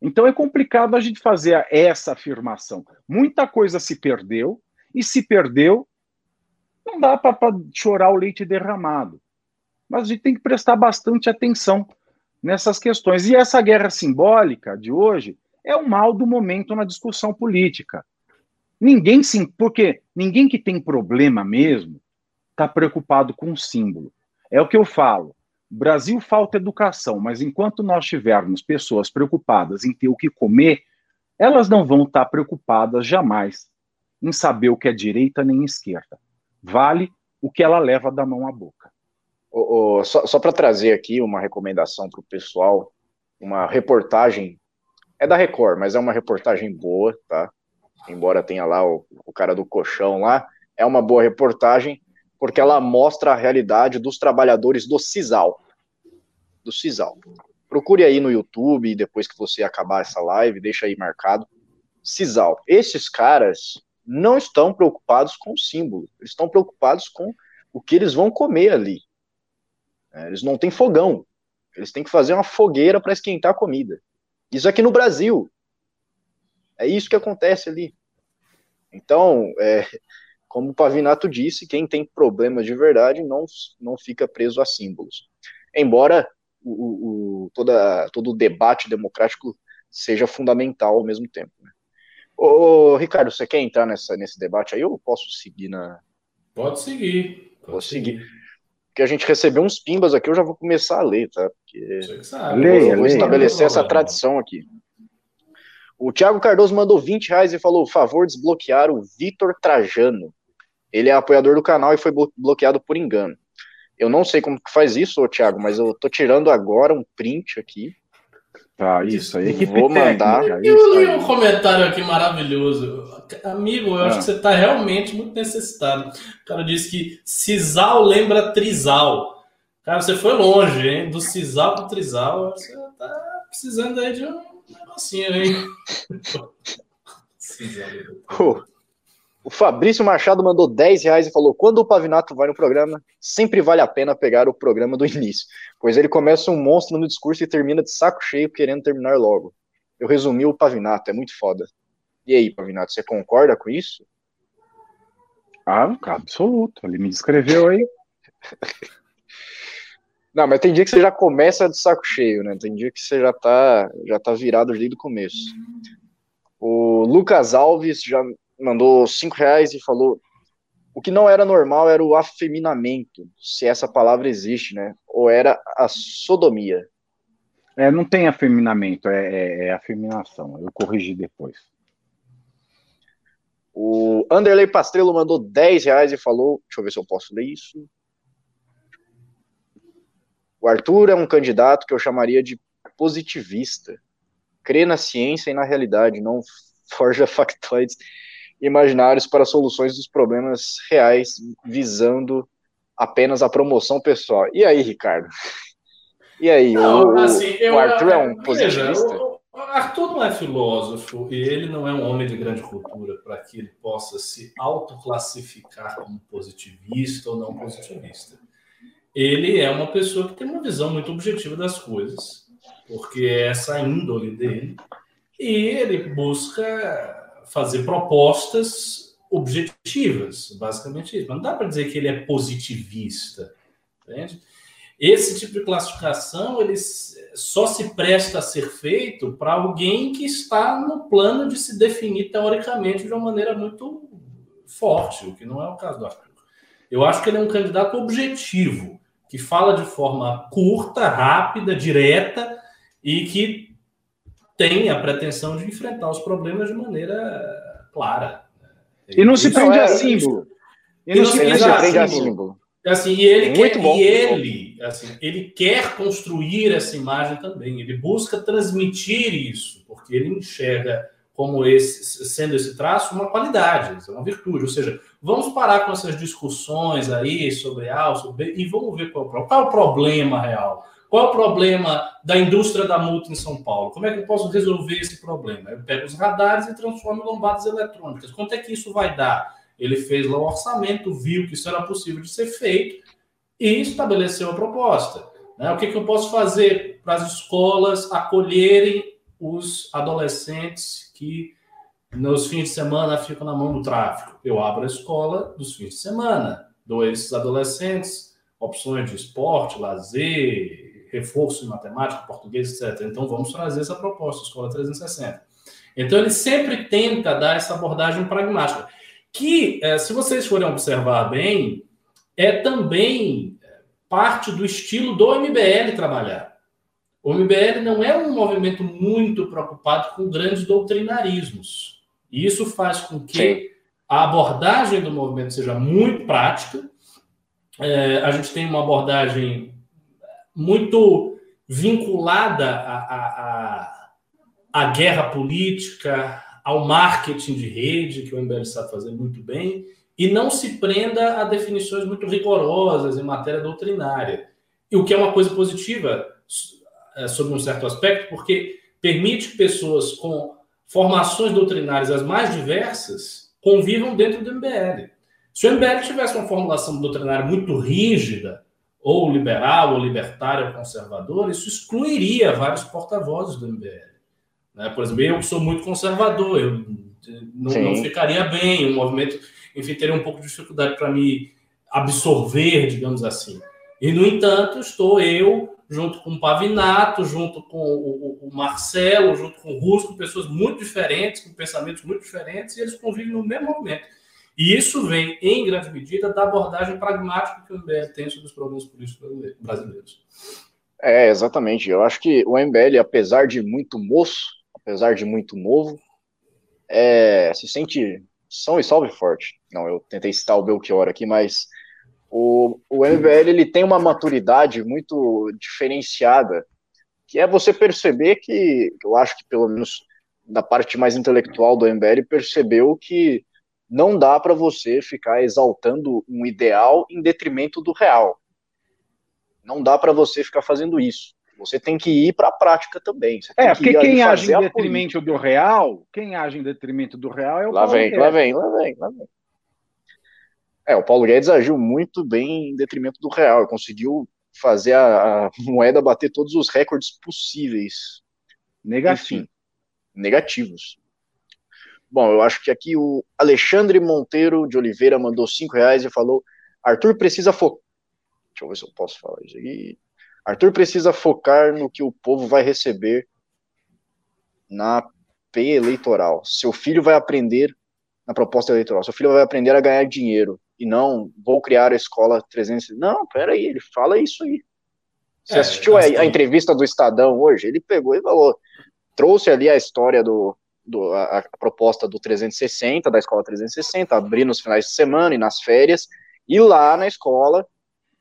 Então é complicado a gente fazer essa afirmação. Muita coisa se perdeu, e se perdeu, não dá para chorar o leite derramado. Mas a gente tem que prestar bastante atenção nessas questões. E essa guerra simbólica de hoje é o mal do momento na discussão política. Ninguém sim, porque ninguém que tem problema mesmo está preocupado com o símbolo. É o que eu falo. Brasil falta educação, mas enquanto nós tivermos pessoas preocupadas em ter o que comer, elas não vão estar preocupadas jamais em saber o que é direita nem esquerda. Vale o que ela leva da mão à boca. Oh, oh, só, só para trazer aqui uma recomendação para o pessoal, uma reportagem, é da Record, mas é uma reportagem boa, tá? Embora tenha lá o, o cara do colchão lá, é uma boa reportagem porque ela mostra a realidade dos trabalhadores do CISAL. Do CISAL. Procure aí no YouTube, depois que você acabar essa live, deixa aí marcado. CISAL. Esses caras não estão preocupados com o símbolo, eles estão preocupados com o que eles vão comer ali. É, eles não têm fogão, eles têm que fazer uma fogueira para esquentar a comida. Isso aqui no Brasil. É isso que acontece ali. Então, é, como o Pavinato disse, quem tem problemas de verdade não, não fica preso a símbolos. Embora o, o, toda, todo o debate democrático seja fundamental ao mesmo tempo. Né? Ô, Ricardo, você quer entrar nessa, nesse debate aí ou posso seguir na. Pode seguir. Pode vou seguir. seguir. Porque a gente recebeu uns pimbas aqui, eu já vou começar a ler, tá? Porque leia, vou leia, estabelecer essa tradição aqui. O Thiago Cardoso mandou 20 reais e falou: favor desbloquear o Vitor Trajano. Ele é apoiador do canal e foi bloqueado por engano. Eu não sei como que faz isso, Thiago, mas eu tô tirando agora um print aqui. Tá, isso aí. Vou mandar. Eu, eu li um comentário aqui maravilhoso. Amigo, eu ah. acho que você está realmente muito necessitado. O cara disse que Cisal lembra Trisal. Cara, você foi longe, hein? Do Cisal para Trisal, você tá precisando aí de um negocinho aí. [LAUGHS] Cisal. Oh. O Fabrício Machado mandou 10 reais e falou: quando o Pavinato vai no programa, sempre vale a pena pegar o programa do [LAUGHS] início, pois ele começa um monstro no discurso e termina de saco cheio querendo terminar logo. Eu resumi o Pavinato, é muito foda. E aí, Pavinato, você concorda com isso? Ah, absoluto. Ele me descreveu aí. [LAUGHS] Não, mas tem dia que você já começa de saco cheio, né? Tem dia que você já tá, já tá virado desde o começo. O Lucas Alves já mandou cinco reais e falou o que não era normal era o afeminamento, se essa palavra existe, né? Ou era a sodomia. É, não tem afeminamento, é, é, é afeminação. Eu corrigi depois. O Anderley Pastrello mandou 10 reais e falou: Deixa eu ver se eu posso ler isso. O Arthur é um candidato que eu chamaria de positivista. Crê na ciência e na realidade, não forja [LAUGHS] factoides imaginários para soluções dos problemas reais, visando apenas a promoção pessoal. E aí, Ricardo? E aí, não, o, assim, o Arthur é um positivista? O, Arthur não é filósofo e ele não é um homem de grande cultura para que ele possa se autoclassificar como positivista ou não positivista. Ele é uma pessoa que tem uma visão muito objetiva das coisas, porque é essa índole dele, e ele busca fazer propostas objetivas, basicamente isso. Mas não dá para dizer que ele é positivista, entende? Esse tipo de classificação ele só se presta a ser feito para alguém que está no plano de se definir teoricamente de uma maneira muito forte, o que não é o caso do Arthur. Eu acho que ele é um candidato objetivo, que fala de forma curta, rápida, direta e que tem a pretensão de enfrentar os problemas de maneira clara. E não se prende a símbolo. E não, se prende a símbolo. Assim, e ele Muito quer, bom. e ele, assim, ele quer construir essa imagem também. Ele busca transmitir isso, porque ele enxerga como esse, sendo esse traço uma qualidade, uma virtude. Ou seja, vamos parar com essas discussões aí sobre A, sobre B, e vamos ver qual, é qual é o problema real. Qual é o problema da indústria da multa em São Paulo? Como é que eu posso resolver esse problema? Eu pego os radares e transformo em lombadas eletrônicas. Quanto é que isso vai dar? Ele fez lá o orçamento, viu que isso era possível de ser feito e estabeleceu a proposta. Né? O que, que eu posso fazer para as escolas acolherem os adolescentes que nos fins de semana ficam na mão do tráfico? Eu abro a escola dos fins de semana, dou a esses adolescentes opções de esporte, lazer, reforço em matemática, português, etc. Então vamos trazer essa proposta, Escola 360. Então ele sempre tenta dar essa abordagem pragmática que, é, se vocês forem observar bem, é também parte do estilo do MBL trabalhar. O MBL não é um movimento muito preocupado com grandes doutrinarismos. E isso faz com que a abordagem do movimento seja muito prática. É, a gente tem uma abordagem muito vinculada à, à guerra política, ao marketing de rede, que o MBL sabe fazer muito bem, e não se prenda a definições muito rigorosas em matéria doutrinária. E o que é uma coisa positiva é, sob um certo aspecto, porque permite que pessoas com formações doutrinárias as mais diversas convivam dentro do MBL. Se o MBL tivesse uma formulação doutrinária muito rígida, ou liberal, ou libertária, ou conservadora, isso excluiria vários porta-vozes do MBL. Né? Por exemplo, eu sou muito conservador, eu não, não ficaria bem, o movimento, enfim, teria um pouco de dificuldade para me absorver, digamos assim. E, no entanto, estou eu, junto com o Pavinato, junto com o, o Marcelo, junto com o Rusco, pessoas muito diferentes, com pensamentos muito diferentes, e eles convivem no mesmo movimento. E isso vem, em grande medida, da abordagem pragmática que o MBL tem sobre os problemas políticos brasileiros. É, exatamente. Eu acho que o MBL, apesar de muito moço, apesar de muito novo, é, se sente são e salve forte. Não, eu tentei citar o Belchior aqui, mas o, o MBL ele tem uma maturidade muito diferenciada, que é você perceber que, eu acho que pelo menos da parte mais intelectual do MBL, percebeu que não dá para você ficar exaltando um ideal em detrimento do real. Não dá para você ficar fazendo isso. Você tem que ir para a prática também. é, porque quem age em detrimento do real, quem age em detrimento do real é o lá Paulo vem, Guedes. Lá vem, lá vem, lá vem. É, o Paulo Guedes agiu muito bem em detrimento do real, conseguiu fazer a, a moeda bater todos os recordes possíveis. Negativo. Enfim, negativos. Bom, eu acho que aqui o Alexandre Monteiro de Oliveira mandou cinco reais e falou: Arthur precisa focar. Deixa eu ver se eu posso falar isso aqui. Arthur precisa focar no que o povo vai receber na P eleitoral. Seu filho vai aprender na proposta eleitoral. Seu filho vai aprender a ganhar dinheiro e não vou criar a escola 300. Não, peraí, ele fala isso aí. Você é, assistiu a, a, entrevista do Estadão hoje? Ele pegou e falou, trouxe ali a história do, do a, a, proposta do 360, da escola 360, abrir nos finais de semana e nas férias, e lá na escola,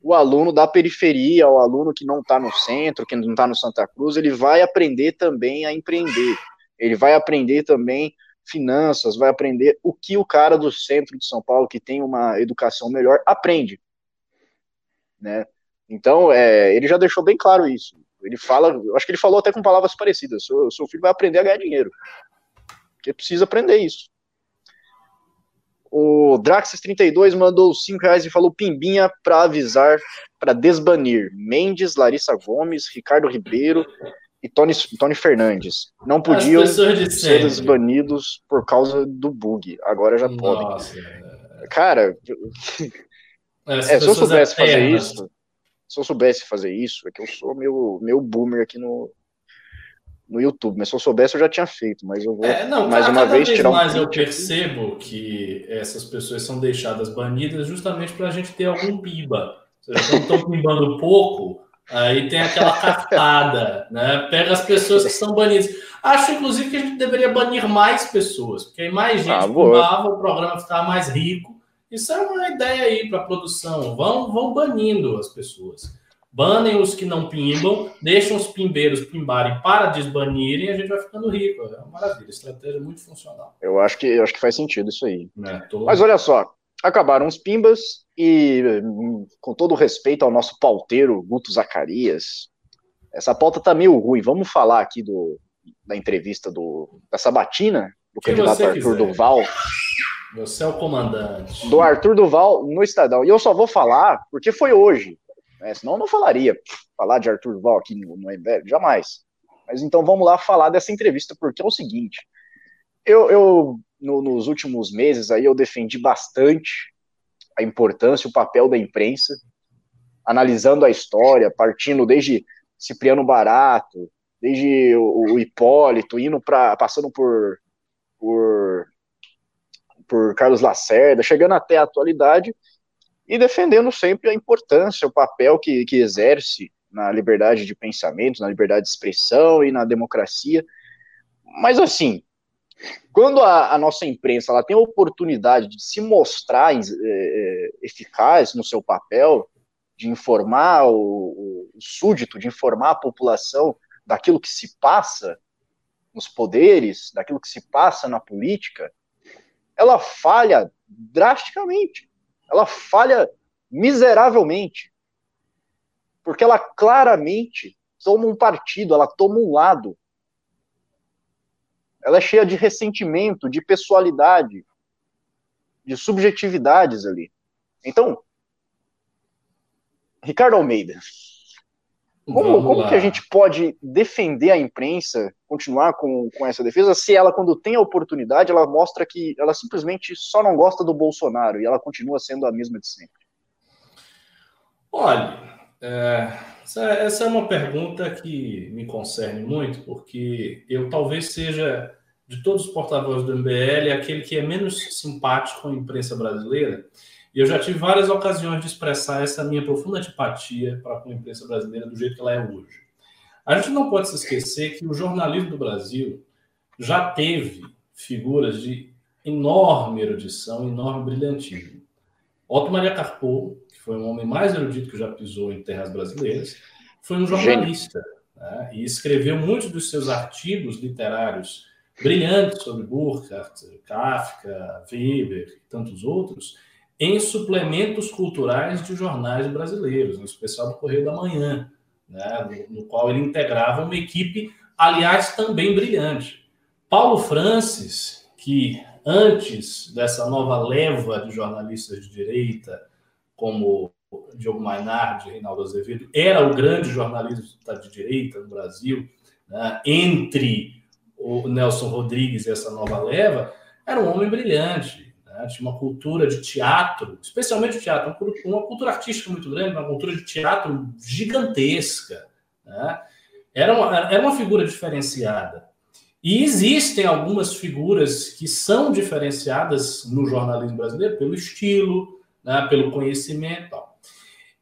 o aluno da periferia, o aluno que não está no centro, que não está no Santa Cruz, ele vai aprender também a empreender. Ele vai aprender também finanças, vai aprender o que o cara do centro de São Paulo, que tem uma educação melhor, aprende. Né? Então, é, ele já deixou bem claro isso. Ele fala, acho que ele falou até com palavras parecidas: seu, seu filho vai aprender a ganhar dinheiro. Porque precisa aprender isso. O Draxis32 mandou 5 reais e falou pimbinha para avisar, para desbanir Mendes, Larissa Gomes, Ricardo Ribeiro e Tony, Tony Fernandes. Não podiam de ser desbanidos por causa do bug. Agora já Nossa, podem. É. Cara, é, se eu soubesse fazer isso, se eu soubesse fazer isso, é que eu sou meu, meu boomer aqui no, no YouTube, mas se eu soubesse eu já tinha feito, mas eu vou é, não, mais uma vez, vez tirar um mais eu percebo que essas pessoas são deixadas banidas justamente para a gente ter algum piba. Quando estão pimbando pouco, aí tem aquela cartada, né? Pega as pessoas que são banidas. Acho, inclusive, que a gente deveria banir mais pessoas, porque aí mais gente ah, pimbava, o programa ficava mais rico. Isso é uma ideia aí para a produção. Vão, vão banindo as pessoas banem os que não pimbam, deixam os pimbeiros pimbarem para desbanirem e a gente vai ficando rico. É uma maravilha, estratégia muito funcional. Eu acho que, eu acho que faz sentido isso aí. É, tô... Mas olha só, acabaram os pimbas e, com todo respeito ao nosso pauteiro Guto Zacarias, essa pauta tá meio ruim. Vamos falar aqui do, da entrevista do, da Sabatina, do que candidato Arthur quiser. Duval. Você é o comandante. Do Arthur Duval no Estadão. E eu só vou falar porque foi hoje. Né? Senão eu não falaria, falar de Arthur Duval aqui no, no MBL, jamais. Mas então vamos lá falar dessa entrevista, porque é o seguinte, eu, eu no, nos últimos meses aí eu defendi bastante a importância, o papel da imprensa, analisando a história, partindo desde Cipriano Barato, desde o, o Hipólito, indo para passando por, por por Carlos Lacerda, chegando até a atualidade, e defendendo sempre a importância, o papel que, que exerce na liberdade de pensamento, na liberdade de expressão e na democracia. Mas assim, quando a, a nossa imprensa ela tem a oportunidade de se mostrar é, eficaz no seu papel, de informar o, o súdito, de informar a população daquilo que se passa nos poderes, daquilo que se passa na política, ela falha drasticamente ela falha miseravelmente. Porque ela claramente toma um partido, ela toma um lado. Ela é cheia de ressentimento, de pessoalidade, de subjetividades ali. Então, Ricardo Almeida, como, como que a gente pode defender a imprensa, continuar com, com essa defesa, se ela, quando tem a oportunidade, ela mostra que ela simplesmente só não gosta do Bolsonaro e ela continua sendo a mesma de sempre? Olha, é, essa é uma pergunta que me concerne muito, porque eu talvez seja, de todos os porta-vozes do MBL, aquele que é menos simpático com a imprensa brasileira, e eu já tive várias ocasiões de expressar essa minha profunda antipatia para com a imprensa brasileira do jeito que ela é hoje. A gente não pode se esquecer que o jornalismo do Brasil já teve figuras de enorme erudição, enorme brilhantismo. Otto Maria Carpo, que foi um homem mais erudito que já pisou em terras brasileiras, foi um jornalista né? e escreveu muitos dos seus artigos literários brilhantes sobre Burkhardt, Kafka, Weber e tantos outros em suplementos culturais de jornais brasileiros, no especial do Correio da Manhã, né, no, qual ele integrava uma equipe, aliás, também brilhante. Paulo Francis, que antes dessa nova leva de jornalistas de direita, como Diogo Mainardi Reinaldo Azevedo, era o grande jornalista de direita no Brasil, né, entre o Nelson Rodrigues e essa nova leva, era um homem brilhante, uma cultura de teatro, especialmente o teatro, uma cultura artística muito grande, uma cultura de teatro gigantesca. Né? Era, uma, era uma figura diferenciada. E existem algumas figuras que são diferenciadas no jornalismo brasileiro pelo estilo, né, pelo conhecimento.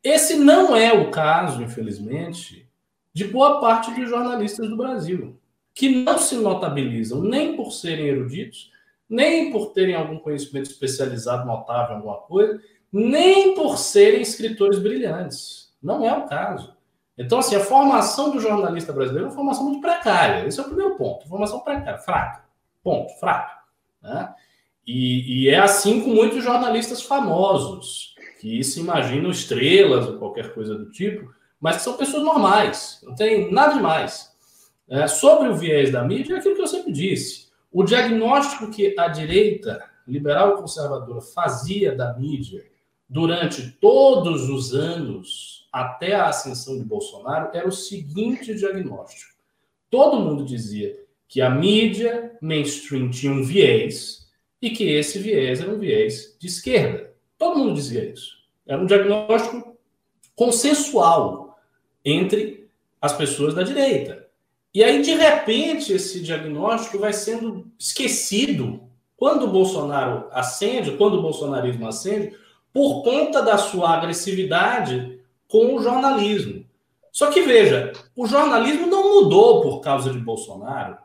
Esse não é o caso, infelizmente, de boa parte dos jornalistas do Brasil, que não se notabilizam nem por serem eruditos, nem por terem algum conhecimento especializado notável alguma coisa, nem por serem escritores brilhantes. Não é o caso. Então, assim, a formação do jornalista brasileiro é uma formação muito precária. Esse é o primeiro ponto. Formação precária, fraca. Ponto, fraca. Né? E, e, é assim com muitos jornalistas famosos, que se imaginam estrelas ou qualquer coisa do tipo, mas que são pessoas normais, não tem nada demais. É, sobre o viés da mídia, é aquilo que eu sempre disse. O diagnóstico que a direita liberal conservadora fazia da mídia durante todos os anos até a ascensão de Bolsonaro era o seguinte diagnóstico. Todo mundo dizia que a mídia mainstream tinha um viés e que esse viés era um viés de esquerda. Todo mundo dizia isso. Era um diagnóstico consensual entre as pessoas da direita. E aí, de repente, esse diagnóstico vai sendo esquecido quando o Bolsonaro acende, quando o bolsonarismo acende, por conta da sua agressividade com o jornalismo. Só que veja, o jornalismo não mudou por causa de Bolsonaro.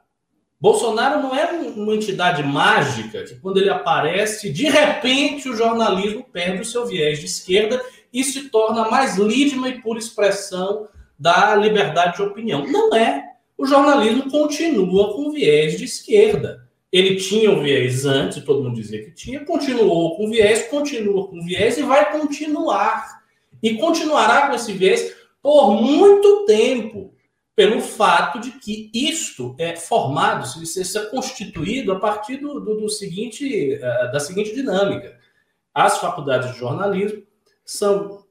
Bolsonaro não é uma entidade mágica que, quando ele aparece, de repente o jornalismo perde o seu viés de esquerda e se torna mais lídima e pura expressão da liberdade de opinião. Não é. O jornalismo continua com viés de esquerda. Ele tinha o viés antes, todo mundo dizia que tinha, continuou com viés, continua com viés e vai continuar. E continuará com esse viés por muito tempo pelo fato de que isto é formado, isso é constituído a partir do, do, do seguinte, uh, da seguinte dinâmica. As faculdades de jornalismo são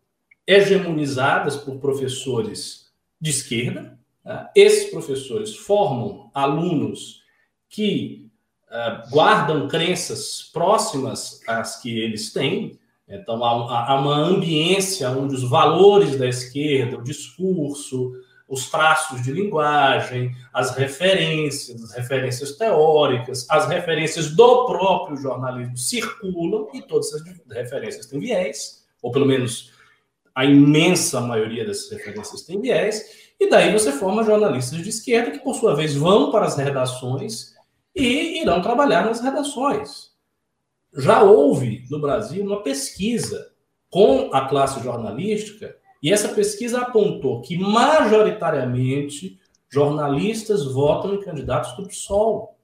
hegemonizadas por professores de esquerda. Uh, esses professores formam alunos que uh, guardam crenças próximas às que eles têm. Então, há, há uma ambiência onde os valores da esquerda, o discurso, os traços de linguagem, as referências, as referências teóricas, as referências do próprio jornalismo circulam e todas essas referências têm viés, ou pelo menos a imensa maioria dessas referências tem viés, e daí você forma jornalistas de esquerda que, por sua vez, vão para as redações e irão trabalhar nas redações. Já houve no Brasil uma pesquisa com a classe jornalística e essa pesquisa apontou que, majoritariamente, jornalistas votam em candidatos do PSOL.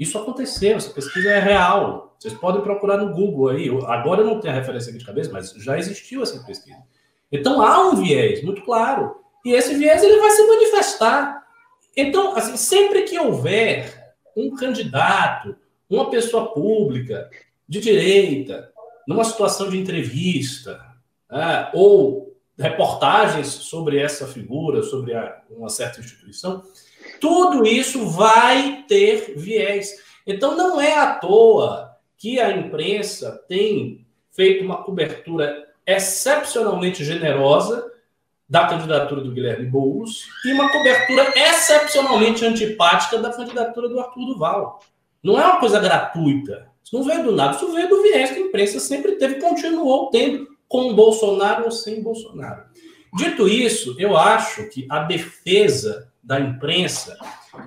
Isso aconteceu, essa pesquisa é real. Vocês podem procurar no Google aí. Agora eu não tenho a referência aqui de cabeça, mas já existiu essa pesquisa. Então há um viés muito claro. E esse viés ele vai se manifestar. Então, assim, sempre que houver um candidato, uma pessoa pública de direita, numa situação de entrevista, né, ou reportagens sobre essa figura, sobre a, uma certa instituição, tudo isso vai ter viés. Então não é à toa que a imprensa tem feito uma cobertura excepcionalmente generosa da candidatura do Guilherme Boulos e uma cobertura excepcionalmente antipática da candidatura do Arthur Duval. Não é uma coisa gratuita. Isso não veio do nada, isso veio do viés que a imprensa sempre teve, continuou tendo com Bolsonaro ou sem Bolsonaro. Dito isso, eu acho que a defesa da imprensa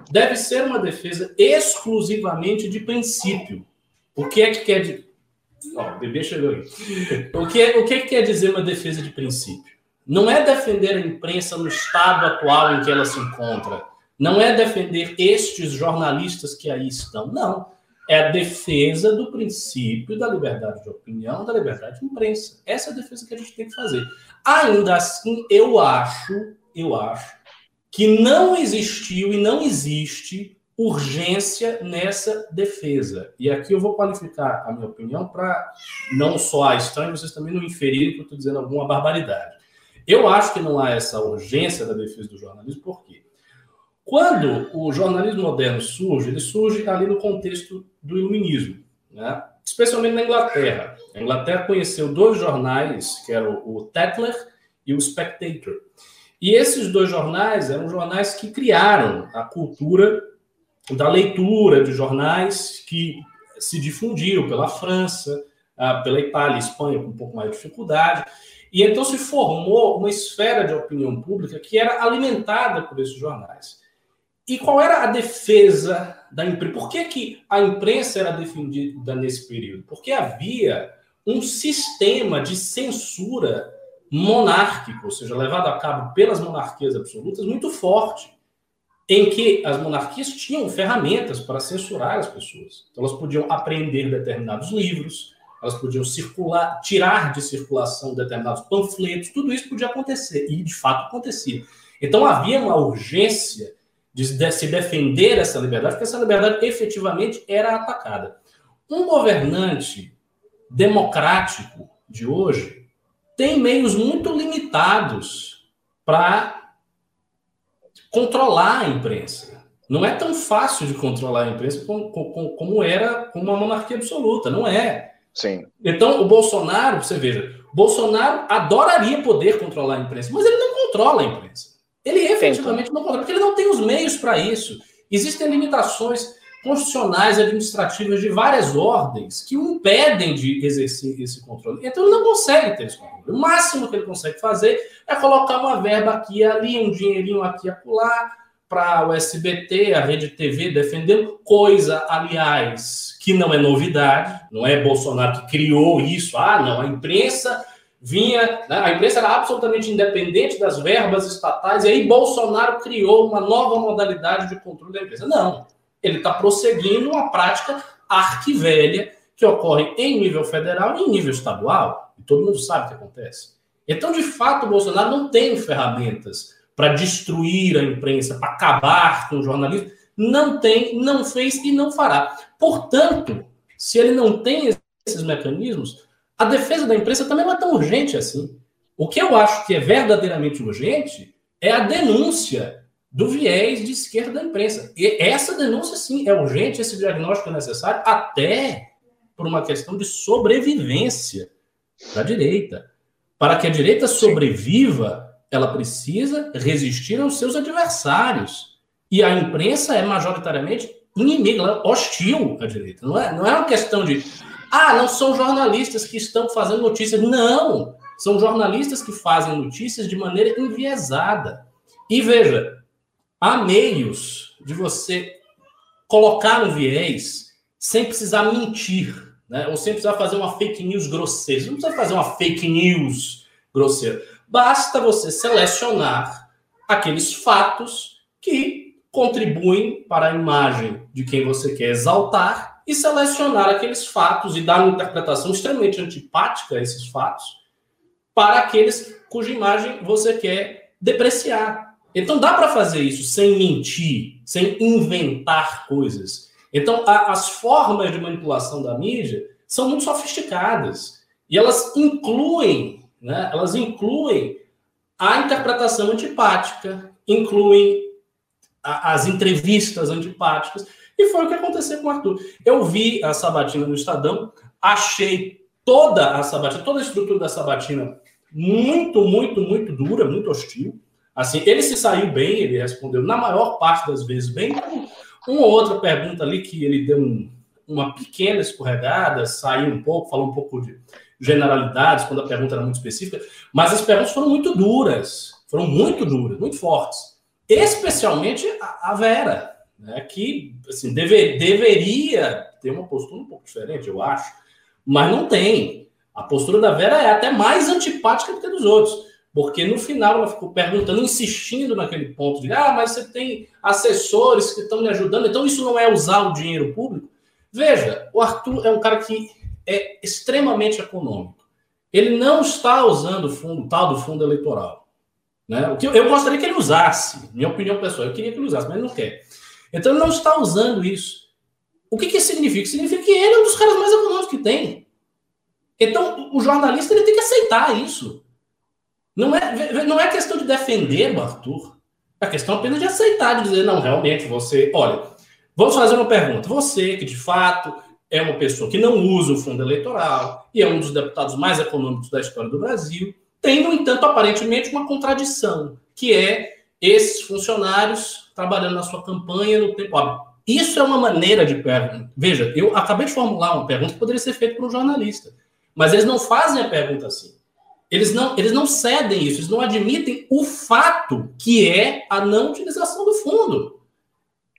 deve ser uma defesa exclusivamente de princípio. O que é que quer dizer? Ó, o bebê chegou aí. O que, é, o que, é que quer dizer uma defesa de princípio? Não é defender a imprensa no estado atual em que ela se encontra. Não é defender estes jornalistas que aí estão. Não é a defesa do princípio da liberdade de opinião, da liberdade de imprensa. Essa é a defesa que a gente tem que fazer. Ainda assim, eu acho, eu acho que não existiu e não existe urgência nessa defesa. E aqui eu vou qualificar a minha opinião para não só a estranho, vocês também não inferirem que eu estou dizendo alguma barbaridade. Eu acho que não há essa urgência da defesa do jornalismo, por quê? Quando o jornalismo moderno surge, ele surge ali no contexto do iluminismo, né? especialmente na Inglaterra. A Inglaterra conheceu dois jornais, que eram o Tatler e o Spectator. E esses dois jornais eram jornais que criaram a cultura da leitura de jornais que se difundiram pela França, ah, pela Itália e Espanha com um pouco mais de dificuldade. E então se formou uma esfera de opinião pública que era alimentada por esses jornais. E qual era a defesa da imprensa? Por que, que a imprensa era defendida nesse período? Porque havia um sistema de censura monárquico, ou seja, levado a cabo pelas monarquias absolutas, muito forte, em que as monarquias tinham ferramentas para censurar as pessoas. Então, elas podiam aprender determinados livros, elas podiam circular, tirar de circulação determinados panfletos, tudo isso podia acontecer, e de fato acontecia. Então, havia uma urgência de se defender essa liberdade, porque essa liberdade efetivamente era atacada. Um governante democrático de hoje tem meios muito limitados para controlar a imprensa. Não é tão fácil de controlar a imprensa como, como, como era com uma monarquia absoluta, não é. Sim. Então, o Bolsonaro, você veja, Bolsonaro adoraria poder controlar a imprensa, mas ele não controla a imprensa. Ele efetivamente não controla, porque ele não tem os meios para isso. Existem limitações constitucionais e administrativas de várias ordens que o impedem de exercer esse controle. Então ele não consegue ter esse controle. O máximo que ele consegue fazer é colocar uma verba aqui e ali, um dinheirinho aqui e acolá, para o SBT, a Rede TV defendendo, coisa, aliás, que não é novidade, não é Bolsonaro que criou isso, ah, não, a imprensa vinha, né, a imprensa era absolutamente independente das verbas estatais, e aí Bolsonaro criou uma nova modalidade de controle da imprensa. Não, ele está prosseguindo uma prática arquivelha que ocorre em nível federal e em nível estadual. E todo mundo sabe o que acontece. Então, de fato, o Bolsonaro não tem ferramentas para destruir a imprensa, para acabar com o jornalismo. Não tem, não fez e não fará. Portanto, se ele não tem esses mecanismos, a defesa da imprensa também não é tão urgente assim. O que eu acho que é verdadeiramente urgente é a denúncia do viés de esquerda da imprensa. E essa denúncia, sim, é urgente, esse diagnóstico é necessário, até por uma questão de sobrevivência da direita. Para que a direita sobreviva, ela precisa resistir aos seus adversários. E a imprensa é majoritariamente inimiga, é hostil à direita. Não é, não é uma questão de, ah, não são jornalistas que estão fazendo notícias. Não! São jornalistas que fazem notícias de maneira enviesada. E veja, há meios de você colocar um viés sem precisar mentir, né? ou sem precisar fazer uma fake news grosseira. Você não precisa fazer uma fake news grosseira. Basta você selecionar aqueles fatos que contribuem para a imagem de quem você quer exaltar e selecionar aqueles fatos e dar uma interpretação extremamente antipática a esses fatos para aqueles cuja imagem você quer depreciar. Então dá para fazer isso sem mentir, sem inventar coisas. Então a, as formas de manipulação da mídia são muito sofisticadas e elas incluem, né, elas incluem a interpretação antipática, incluem as entrevistas antipáticas e foi o que aconteceu com o Arthur. Eu vi a Sabatina no Estadão, achei toda a Sabatina, toda a estrutura da Sabatina muito, muito, muito dura, muito hostil. Assim, ele se saiu bem, ele respondeu na maior parte das vezes bem. Uma ou outra pergunta ali que ele deu um, uma pequena escorregada, saiu um pouco, falou um pouco de generalidades, quando a pergunta era muito específica, mas as perguntas foram muito duras, foram muito duras, muito fortes. Especialmente a, Vera, né, que assim, deve, deveria ter uma postura um pouco diferente, eu acho, mas não tem. A postura da Vera é até mais antipática do que a dos outros. Porque no final ela ficou perguntando, insistindo naquele ponto de ah, mas você tem assessores que estão me ajudando, então isso não é usar o dinheiro público. Veja, o Arthur é um cara que é extremamente econômico. Ele não está usando o fundo, tal do fundo eleitoral. Né? O que eu, eu gostaria que ele usasse, minha opinião pessoal, eu queria que ele usasse, mas ele não quer. Então ele não está usando isso. O que, que isso significa? Significa que ele é um dos caras mais econômicos que tem. Então o jornalista ele tem que aceitar isso. Não é, não é questão de defender o Arthur. É questão apenas de aceitar, de dizer, não, realmente, você. Olha, vamos fazer uma pergunta. Você, que de fato é uma pessoa que não usa o fundo eleitoral e é um dos deputados mais econômicos da história do Brasil, tem, no entanto, aparentemente uma contradição, que é esses funcionários trabalhando na sua campanha no tempo. Isso é uma maneira de pergunta. Veja, eu acabei de formular uma pergunta que poderia ser feita por um jornalista, mas eles não fazem a pergunta assim. Eles não, eles não cedem isso, eles não admitem o fato que é a não utilização do fundo.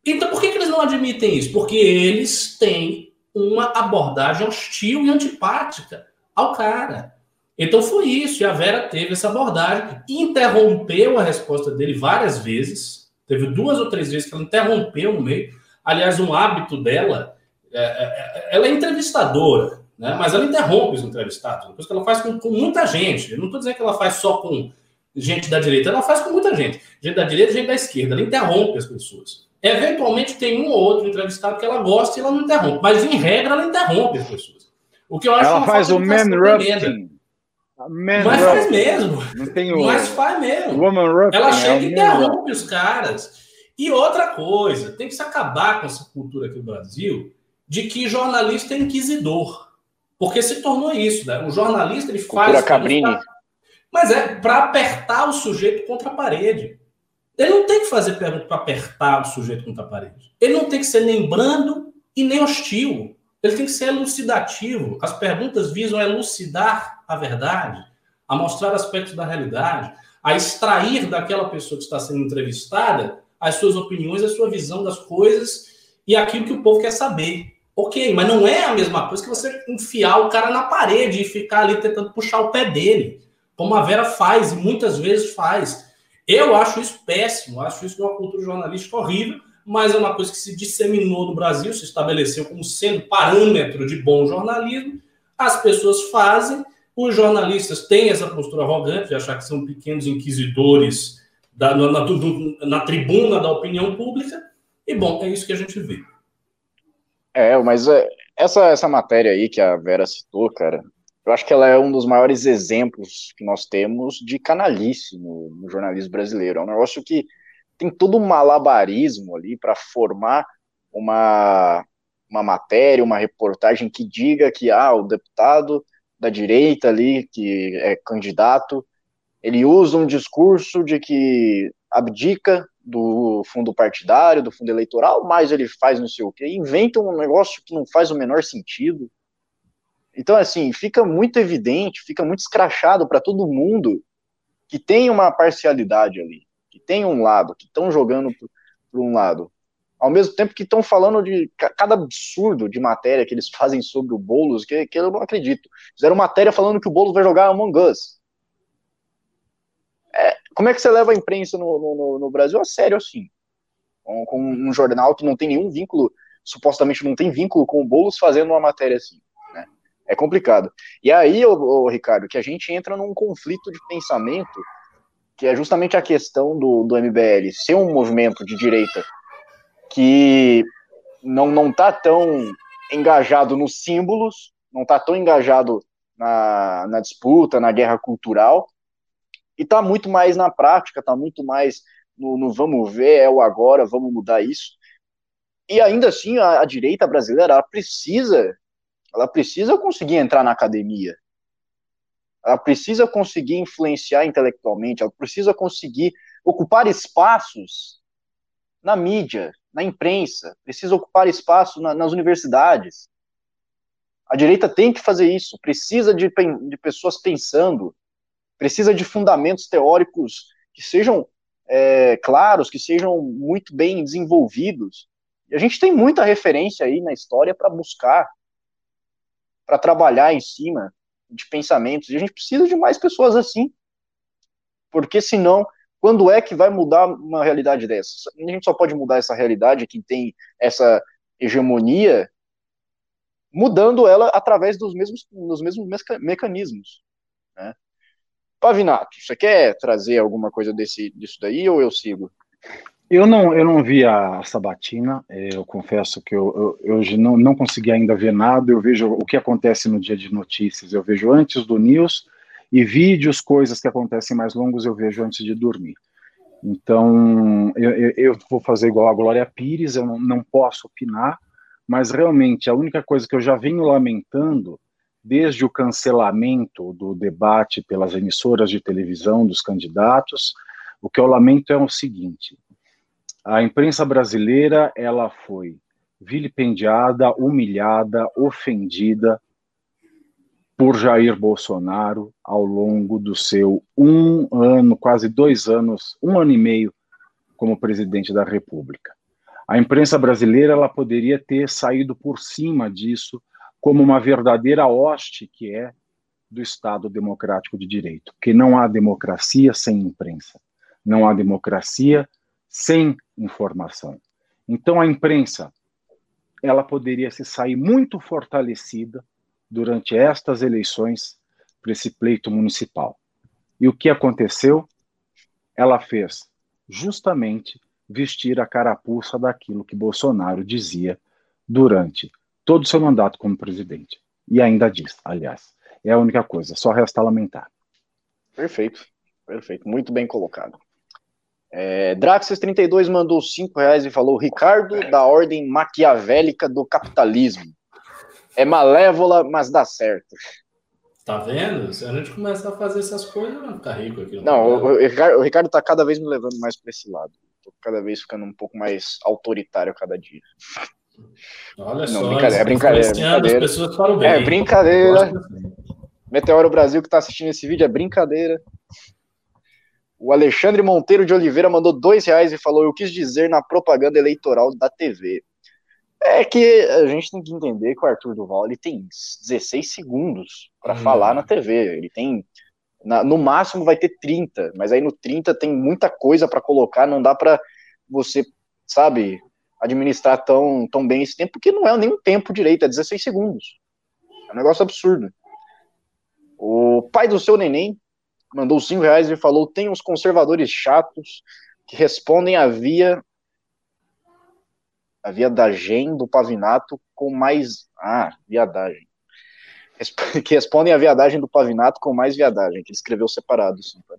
Então, por que, que eles não admitem isso? Porque eles têm uma abordagem hostil e antipática ao cara. Então foi isso, e a Vera teve essa abordagem, interrompeu a resposta dele várias vezes, teve duas ou três vezes que ela interrompeu no meio. Aliás, um hábito dela, é, é, é ela é entrevistadora, né? mas ela interrompe os entrevistados, uma coisa que ela faz com, com muita gente. Eu não estou dizendo que ela faz só com gente da direita, ela faz com muita gente. Gente da direita, gente da esquerda, ela interrompe as pessoas. Eventualmente tem um ou outro entrevistado que ela gosta e ela não interrompe, mas em regra ela interrompe as pessoas. O que eu acho ela faz o man rubbing. Mas faz mesmo. Não tem o... Mas faz mesmo. Ela é chega é e interrompe os caras. E outra coisa, tem que se acabar com essa cultura aqui no Brasil de que jornalista é inquisidor. Porque se tornou isso, né? O jornalista ele faz. Cultura Cabrini. Mas é para apertar o sujeito contra a parede. Ele não tem que fazer pergunta para apertar o sujeito contra a parede. Ele não tem que ser nem brando e nem hostil. Ele tem que ser elucidativo. As perguntas visam elucidar a verdade, a mostrar aspectos da realidade, a extrair daquela pessoa que está sendo entrevistada as suas opiniões, a sua visão das coisas e aquilo que o povo quer saber. Ok, mas não é a mesma coisa que você enfiar o cara na parede e ficar ali tentando puxar o pé dele, como a Vera faz e muitas vezes faz. Eu acho isso péssimo, acho isso uma cultura jornalística horrível, mas é uma coisa que se disseminou no Brasil, se estabeleceu como sendo parâmetro de bom jornalismo. As pessoas fazem, os jornalistas têm essa postura arrogante de achar que são pequenos inquisidores da, na, na, na tribuna da opinião pública, e bom, é isso que a gente vê. É, mas é, essa, essa matéria aí que a Vera citou, cara, eu acho que ela é um dos maiores exemplos que nós temos de canalice no, no jornalismo brasileiro. É um negócio que tem todo um malabarismo ali para formar uma, uma matéria, uma reportagem que diga que ah, o deputado da direita ali, que é candidato, ele usa um discurso de que abdica do fundo partidário, do fundo eleitoral, mas ele faz não sei o quê, inventa um negócio que não faz o menor sentido. Então, assim, fica muito evidente, fica muito escrachado para todo mundo que tem uma parcialidade ali que tem um lado, que estão jogando para um lado, ao mesmo tempo que estão falando de cada absurdo de matéria que eles [LAUGHS] fazem sobre o Boulos, que, que eu não acredito. Fizeram matéria falando que o Boulos vai jogar Among Us. É, como é que você leva a imprensa no, no, no Brasil a sério assim? Com, com, um jornal que não tem nenhum vínculo, supostamente não tem vínculo com o Boulos fazendo uma matéria assim. Né? É complicado. E aí, ô, ô, Ricardo, que a gente entra num conflito de pensamento que é justamente a questão do, do MBL ser um movimento de direita que não não está tão engajado nos símbolos, não está tão engajado na, na disputa, na guerra cultural, e está muito mais na prática, está muito mais no, no, vamos ver, é o agora, vamos mudar isso. E ainda assim, a, a direita brasileira precisa, ela precisa conseguir entrar na academia, ela precisa conseguir influenciar intelectualmente, ela precisa conseguir ocupar espaços na mídia, na imprensa, precisa ocupar espaço na, nas universidades. A direita tem que fazer isso, precisa de, de pessoas pensando, precisa de fundamentos teóricos que sejam é, claros, que sejam muito bem desenvolvidos. E a gente tem muita referência aí na história para buscar, para trabalhar em cima de pensamentos. E a gente precisa de mais pessoas assim. Porque senão, quando é que vai mudar uma realidade dessa? A gente só pode mudar essa realidade, quem tem essa hegemonia, mudando ela através dos mesmos, dos mesmos mecanismos. Né? Pavinato, você quer trazer alguma coisa desse, disso daí ou eu sigo? Eu não, eu não vi a sabatina, é, eu confesso que eu, eu, hoje não, não consegui ainda ver nada, eu vejo o que acontece no dia de notícias, eu vejo antes do news, e vídeos, coisas que acontecem mais longos, eu vejo antes de dormir. Então, eu, eu, eu vou fazer igual a Glória Pires, eu não, não posso opinar, mas realmente a única coisa que eu já venho lamentando, desde o cancelamento do debate pelas emissoras de televisão dos candidatos, o que eu lamento é o seguinte: a imprensa brasileira ela foi vilipendiada, humilhada, ofendida por Jair Bolsonaro ao longo do seu um ano, quase dois anos, um ano e meio como presidente da República. A imprensa brasileira ela poderia ter saído por cima disso como uma verdadeira hoste que é do Estado democrático de direito, que não há democracia sem imprensa, não há democracia sem informação. Então a imprensa ela poderia se sair muito fortalecida durante estas eleições para esse pleito municipal. E o que aconteceu? Ela fez justamente vestir a carapuça daquilo que Bolsonaro dizia durante todo o seu mandato como presidente. E ainda diz, aliás. É a única coisa, só resta lamentar. Perfeito, perfeito, muito bem colocado. É, Draxas32 mandou 5 reais e falou: Ricardo, da ordem maquiavélica do capitalismo. É malévola, mas dá certo. Tá vendo? Se a gente começar a fazer essas coisas, vai ficar rico aqui. Não, o, o, Ricardo, o Ricardo tá cada vez me levando mais para esse lado. Tô cada vez ficando um pouco mais autoritário cada dia. Olha não, só, brincadeira, é brincadeira. É brincadeira. pessoas para o bem. É brincadeira. Meteoro Brasil que está assistindo esse vídeo é brincadeira. O Alexandre Monteiro de Oliveira mandou dois reais e falou: Eu quis dizer na propaganda eleitoral da TV. É que a gente tem que entender que o Arthur Duval ele tem 16 segundos para hum. falar na TV. Ele tem. Na, no máximo vai ter 30, mas aí no 30 tem muita coisa para colocar, não dá para você, sabe, administrar tão, tão bem esse tempo, porque não é nenhum tempo direito, é 16 segundos. É um negócio absurdo. O pai do seu neném mandou 5 reais e falou: tem uns conservadores chatos que respondem a via a viadagem do Pavinato com mais. Ah, viadagem. [LAUGHS] Que respondem a viadagem do Pavinato com mais viadagem, que ele escreveu separado, assim, para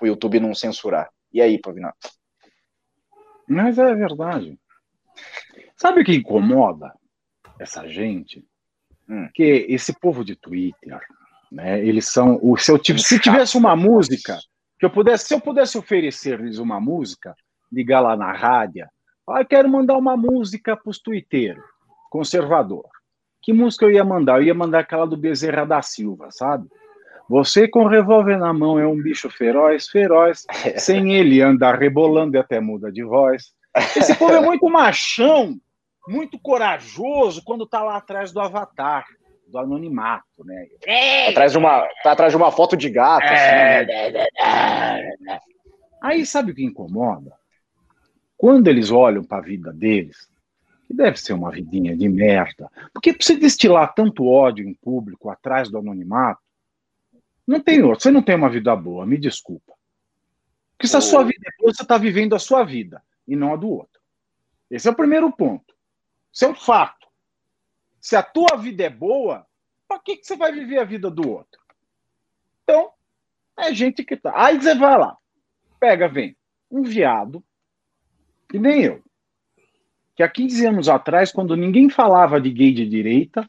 o YouTube não censurar. E aí, Pavinato? Mas é verdade. Sabe o que incomoda essa gente? Hum. Que esse povo de Twitter, né? Eles são o seu tipo. Se tivesse uma música que eu pudesse, se eu pudesse oferecer-lhes uma música, ligar lá na rádio, ah, eu quero mandar uma música para os twitteiros, conservador. Que música eu ia mandar? Eu ia mandar aquela do Bezerra da Silva, sabe? Você com revólver na mão é um bicho feroz, feroz. [LAUGHS] Sem ele anda rebolando e até muda de voz. Esse povo é muito machão, muito corajoso quando tá lá atrás do avatar, do anonimato, né? Tá atrás de uma, tá atrás de uma foto de gato. Assim, né? Aí sabe o que incomoda? Quando eles olham para a vida deles, que deve ser uma vidinha de merda, porque para você destilar tanto ódio em público atrás do anonimato, não tem outro. Você não tem uma vida boa, me desculpa. Porque se a sua vida é boa, você está vivendo a sua vida e não a do outro. Esse é o primeiro ponto. Isso é um fato. Se a tua vida é boa, para que, que você vai viver a vida do outro? Então, é gente que tá. Aí você vai lá, pega, vem, um viado, que nem eu. Que há 15 anos atrás, quando ninguém falava de gay de direita,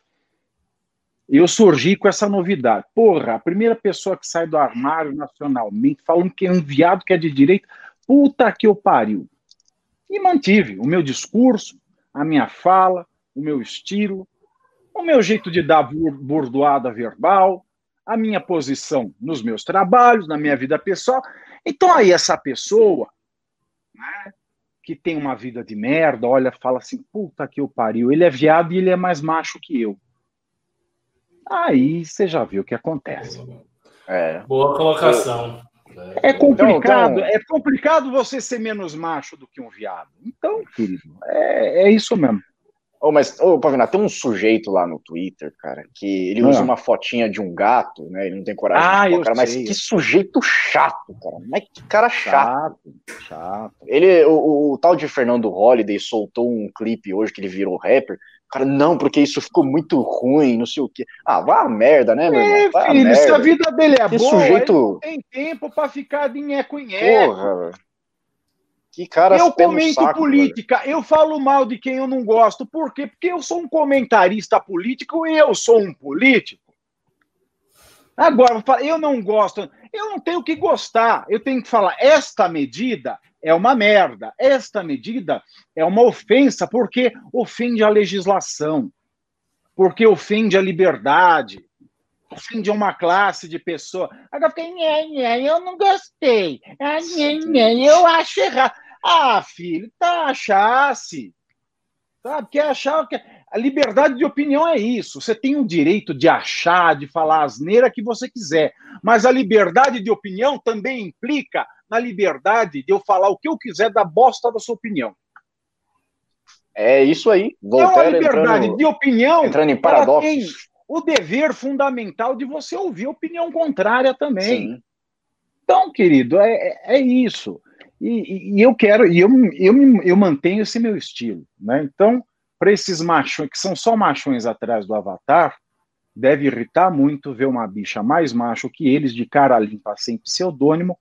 eu surgi com essa novidade. Porra, a primeira pessoa que sai do armário nacionalmente falando que é um viado que é de direita, puta que eu pariu. E mantive o meu discurso, a minha fala, o meu estilo, o meu jeito de dar burdoada verbal, a minha posição nos meus trabalhos, na minha vida pessoal. Então aí essa pessoa, né, que tem uma vida de merda, olha, fala assim, puta que eu pariu, ele é viado e ele é mais macho que eu. Aí você já viu o que acontece. É. Boa colocação. É complicado, então, então... é complicado você ser menos macho do que um viado. Então, querido, é, é isso mesmo. Oh, mas, ô, oh, Pavina, tem um sujeito lá no Twitter, cara, que ele usa ah. uma fotinha de um gato, né? Ele não tem coragem ah, de colocar, mas que sujeito chato, cara. Mas que cara chato. Chato, chato. Ele, o, o, tal de Fernando Holliday soltou um clipe hoje que ele virou rapper, cara, não, porque isso ficou muito ruim, não sei o quê. Ah, vá a merda, né, meu é, irmão? Vá filho, a se a vida dele é que boa, sujeito... tem tempo pra ficar de nheco em Porra, que cara Eu comento saco, política, velho. eu falo mal de quem eu não gosto. Por quê? Porque eu sou um comentarista político e eu sou um político. Agora, eu não gosto, eu não tenho que gostar. Eu tenho que falar, esta medida é uma merda. Esta medida é uma ofensa porque ofende a legislação, porque ofende a liberdade, de uma classe de pessoa. Agora fica, eu não gostei. eu acho errado. Ah, filho, tá, achasse. Sabe? Quer achar. que A liberdade de opinião é isso. Você tem o direito de achar, de falar a asneira que você quiser. Mas a liberdade de opinião também implica na liberdade de eu falar o que eu quiser da bosta da sua opinião. É isso aí. Voltaire então, a liberdade entrando, de opinião entrando em paradoxo. tem o dever fundamental de você ouvir opinião contrária também. Sim. Então, querido, é, é, é isso. E, e, eu quero, e eu, eu, eu mantenho esse meu estilo. Né? Então, para esses machões, que são só machões atrás do avatar, deve irritar muito ver uma bicha mais macho que eles, de cara limpa, sem pseudônimo,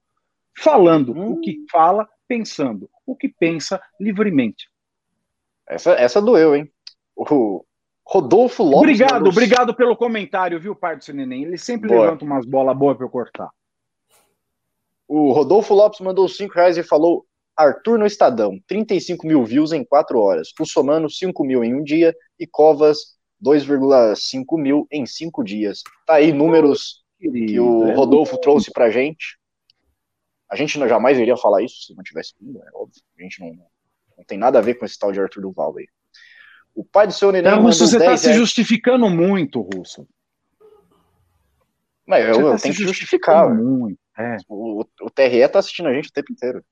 falando hum. o que fala, pensando o que pensa livremente. Essa, essa doeu, hein? O Rodolfo Lopes. Obrigado, obrigado pelo comentário, viu, pai do seu neném? Ele sempre Boa. levanta umas bolas boas para eu cortar. O Rodolfo Lopes mandou 5 reais e falou: Arthur no Estadão, 35 mil views em 4 horas. Somano, 5 mil em um dia. E Covas, 2,5 mil em 5 dias. Tá aí números Querido, que o é Rodolfo é trouxe pra gente. A gente não, jamais iria falar isso se não tivesse vindo, é óbvio. A gente não, não tem nada a ver com esse tal de Arthur Duval aí. O pai do seu neném. É, Russo, você está se justificando muito, Russo. Mas eu, eu tá tenho que justificar. Muito. É. O, o TRE tá assistindo a gente o tempo inteiro.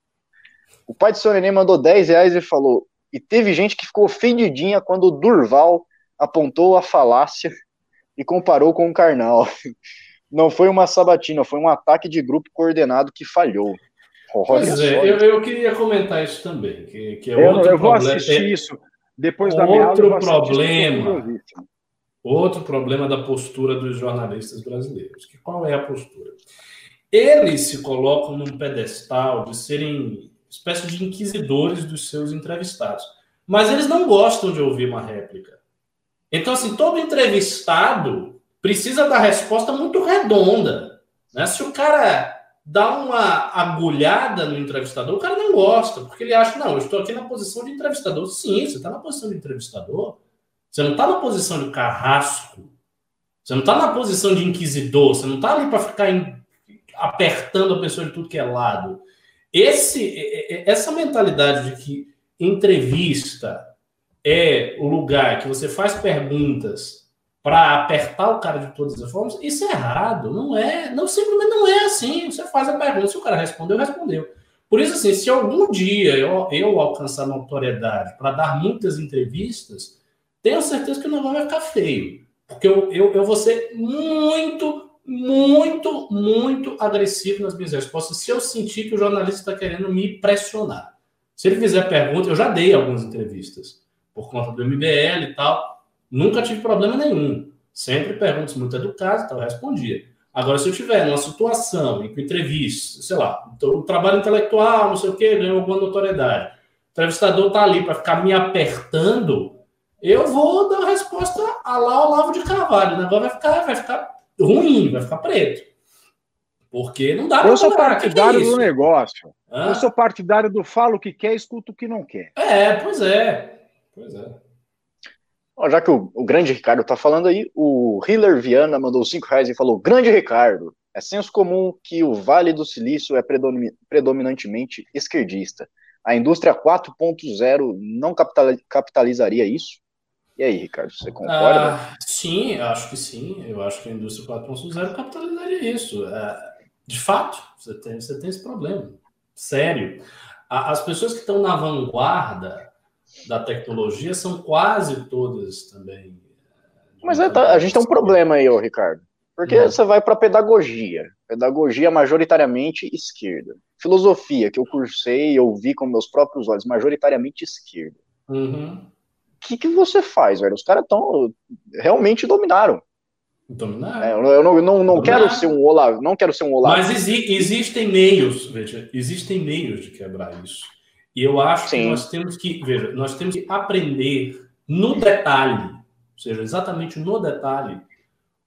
O pai do seu neném mandou 10 reais e falou: e teve gente que ficou ofendidinha quando o Durval apontou a falácia e comparou com o Karnal. [LAUGHS] Não foi uma sabatina, foi um ataque de grupo coordenado que falhou. Olha pois é, eu, eu, queria comentar isso também. Que, que é eu, outro eu vou problema. assistir é, isso depois da outro minha aula. problema. Outro problema da postura dos jornalistas brasileiros. Que qual é a postura? Eles se colocam num pedestal de serem espécie de inquisidores dos seus entrevistados. Mas eles não gostam de ouvir uma réplica. Então, assim, todo entrevistado precisa dar resposta muito redonda. Né? Se o cara dá uma agulhada no entrevistador, o cara não gosta, porque ele acha, não, eu estou aqui na posição de entrevistador. Sim, você está na posição de entrevistador. Você não está na posição de carrasco. Você não está na posição de inquisidor. Você não está ali para ficar em, apertando a pessoa de tudo que é lado. Esse, essa mentalidade de que entrevista é o lugar que você faz perguntas para apertar o cara de todas as formas, isso é errado. Não é, não simplesmente não é assim. Você faz a pergunta, se o cara respondeu, respondeu. Por isso, assim, se algum dia eu, eu alcançar notoriedade para dar muitas entrevistas, tenho certeza que o negócio vai ficar feio. Porque eu, eu, eu vou ser muito, muito, muito agressivo nas minhas respostas se eu sentir que o jornalista está querendo me pressionar. Se ele fizer pergunta, eu já dei algumas entrevistas por conta do MBL e tal. Nunca tive problema nenhum. Sempre perguntas muito educadas, então eu respondia. Agora, se eu tiver numa situação em que entrevista, sei lá, o trabalho intelectual, não sei o quê, ganhou alguma notoriedade, o entrevistador está ali para ficar me apertando, eu vou dar a resposta a lá Olavo de Carvalho. O negócio vai ficar, vai ficar ruim, vai ficar preto. Porque não dá para Eu sou partidário que que é do negócio. Hã? Eu sou partidário do falo o que quer, escuta o que não quer. É, pois é. Pois é já que o, o, grande Ricardo está falando aí, o Hiller Viana mandou 5 reais e falou: Grande Ricardo, é senso comum que o Vale do Silício é predominantemente esquerdista. A indústria 4.0 não capitalizaria isso? E aí, Ricardo, você concorda? Ah, sim, acho que sim. Eu acho que a indústria 4.0 capitalizaria isso. É, de fato, você tem, você tem esse problema. Sério. As pessoas que estão na vanguarda da tecnologia são quase todas também. Eh, Mas é, tá, a gente tem um problema aí, ô Ricardo. Porque hum. você vai para pedagogia. Pedagogia majoritariamente esquerda. Filosofia, que eu cursei e ouvi com meus próprios olhos, majoritariamente esquerda. Uhum. O que, que você faz, velho? Os caras estão realmente dominaram. Dominaram. É, eu não, não, não quero ser um Olavo, não quero ser um Olavo. Mas exi existem meios, veja, existem meios de quebrar isso. E eu acho Sim. que nós temos que, veja, nós temos que aprender no detalhe, ou seja, exatamente no detalhe,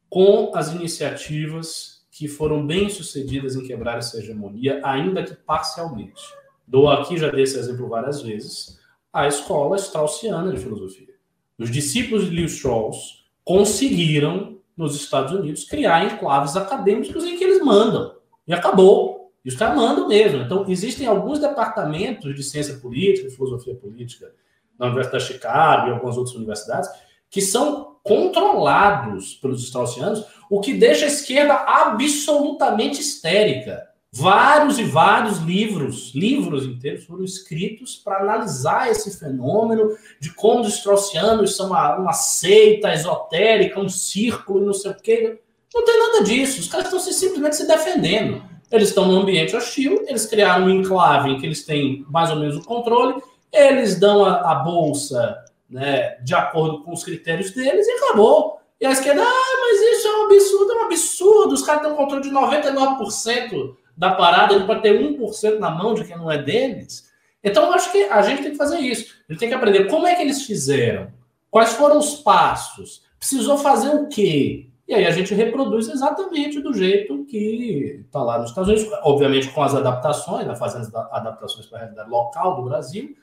com as iniciativas que foram bem sucedidas em quebrar essa hegemonia, ainda que parcialmente. Dou aqui, já dei esse exemplo várias vezes, a escola straussiana de filosofia. Os discípulos de Leo Strauss conseguiram nos Estados Unidos, criar enclaves acadêmicos em que eles mandam. E acabou. E os caras mandam mesmo. Então, existem alguns departamentos de ciência política, de filosofia política, na Universidade de Chicago e algumas outras universidades, que são controlados pelos straussianos, o que deixa a esquerda absolutamente histérica. Vários e vários livros, livros inteiros, foram escritos para analisar esse fenômeno de como os straussianos são uma, uma seita esotérica, um círculo, não sei o quê. Não tem nada disso. Os caras estão simplesmente se defendendo. Eles estão num ambiente hostil, eles criaram um enclave em que eles têm mais ou menos o controle, eles dão a, a bolsa né, de acordo com os critérios deles e acabou. E a esquerda, ah, mas isso é um absurdo, é um absurdo. Os caras têm um controle de 99% da parada, ele pode ter 1% na mão de quem não é deles. Então, eu acho que a gente tem que fazer isso. A gente tem que aprender como é que eles fizeram, quais foram os passos, precisou fazer o quê? E aí a gente reproduz exatamente do jeito que está lá nos Estados Unidos, obviamente com as adaptações, né, fazendo adaptações para a realidade local do Brasil,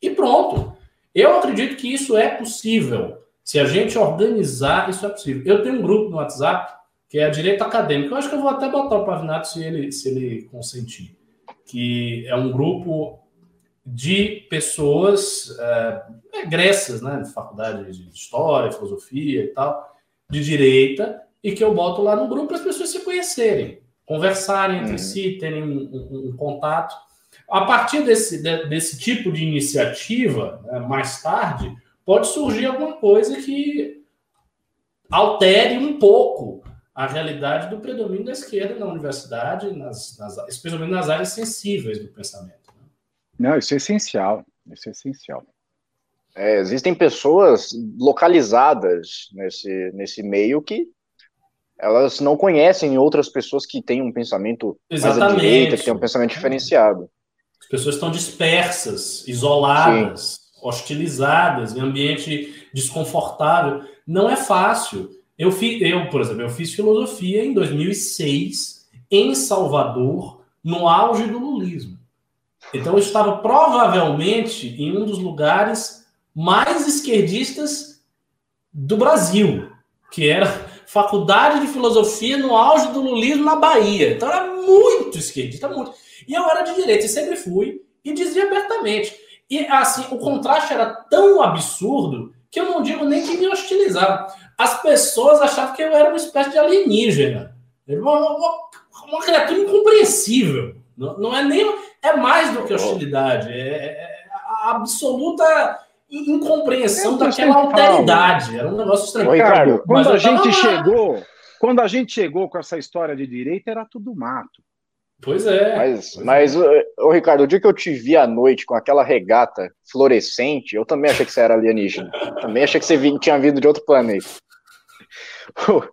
e pronto. Eu acredito que isso é possível. Se a gente organizar, isso é possível. Eu tenho um grupo no WhatsApp que é a direita acadêmica. Eu acho que eu vou até botar o Pavinato se ele, se ele consentir. Que é um grupo de pessoas é, egressas, né, de faculdade de história, filosofia e tal, de direita, e que eu boto lá no grupo para as pessoas se conhecerem, conversarem entre uhum. si, terem um, um, um, contato. A partir desse, de, desse tipo de iniciativa, né, mais tarde, pode surgir alguma coisa que altere um pouco a realidade do predomínio da esquerda na universidade, nas, nas, especialmente nas áreas sensíveis do pensamento. Né? Não, isso é essencial. Isso é essencial. É, existem pessoas localizadas nesse, nesse meio que elas não conhecem outras pessoas que têm um pensamento Exatamente. mais à direita, que têm um pensamento diferenciado. As pessoas estão dispersas, isoladas, Sim. hostilizadas, em ambiente desconfortável. Não é fácil. Eu, fi, eu, por exemplo, eu fiz filosofia em 2006 em Salvador, no auge do lulismo. Então eu estava provavelmente em um dos lugares mais esquerdistas do Brasil, que era Faculdade de Filosofia no auge do lulismo na Bahia. Então era muito esquerdista, muito. E eu era de direita e sempre fui e dizia abertamente. E assim, o contraste era tão absurdo que eu não digo nem que me hostilizava as pessoas achavam que eu era uma espécie de alienígena. Uma, uma, uma criatura incompreensível. Não, não, é nem. É mais do que hostilidade. É, é, é a absoluta incompreensão daquela alteridade. Era um negócio estranho. Ricardo, quando a gente chegou. Quando a gente chegou com essa história de direita, era tudo mato. Pois é. Mas, mas ô, Ricardo, o dia que eu te vi à noite com aquela regata fluorescente, eu também achei que você era alienígena. Também achei que você tinha vindo de outro planeta. [LAUGHS]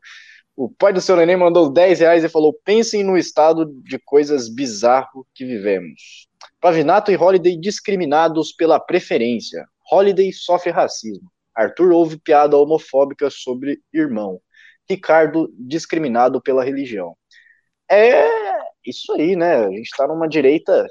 O pai do seu neném mandou 10 reais e falou: pensem no estado de coisas bizarro que vivemos. Pavinato e Holiday discriminados pela preferência. Holiday sofre racismo. Arthur ouve piada homofóbica sobre irmão. Ricardo discriminado pela religião. É isso aí, né? A gente está numa direita,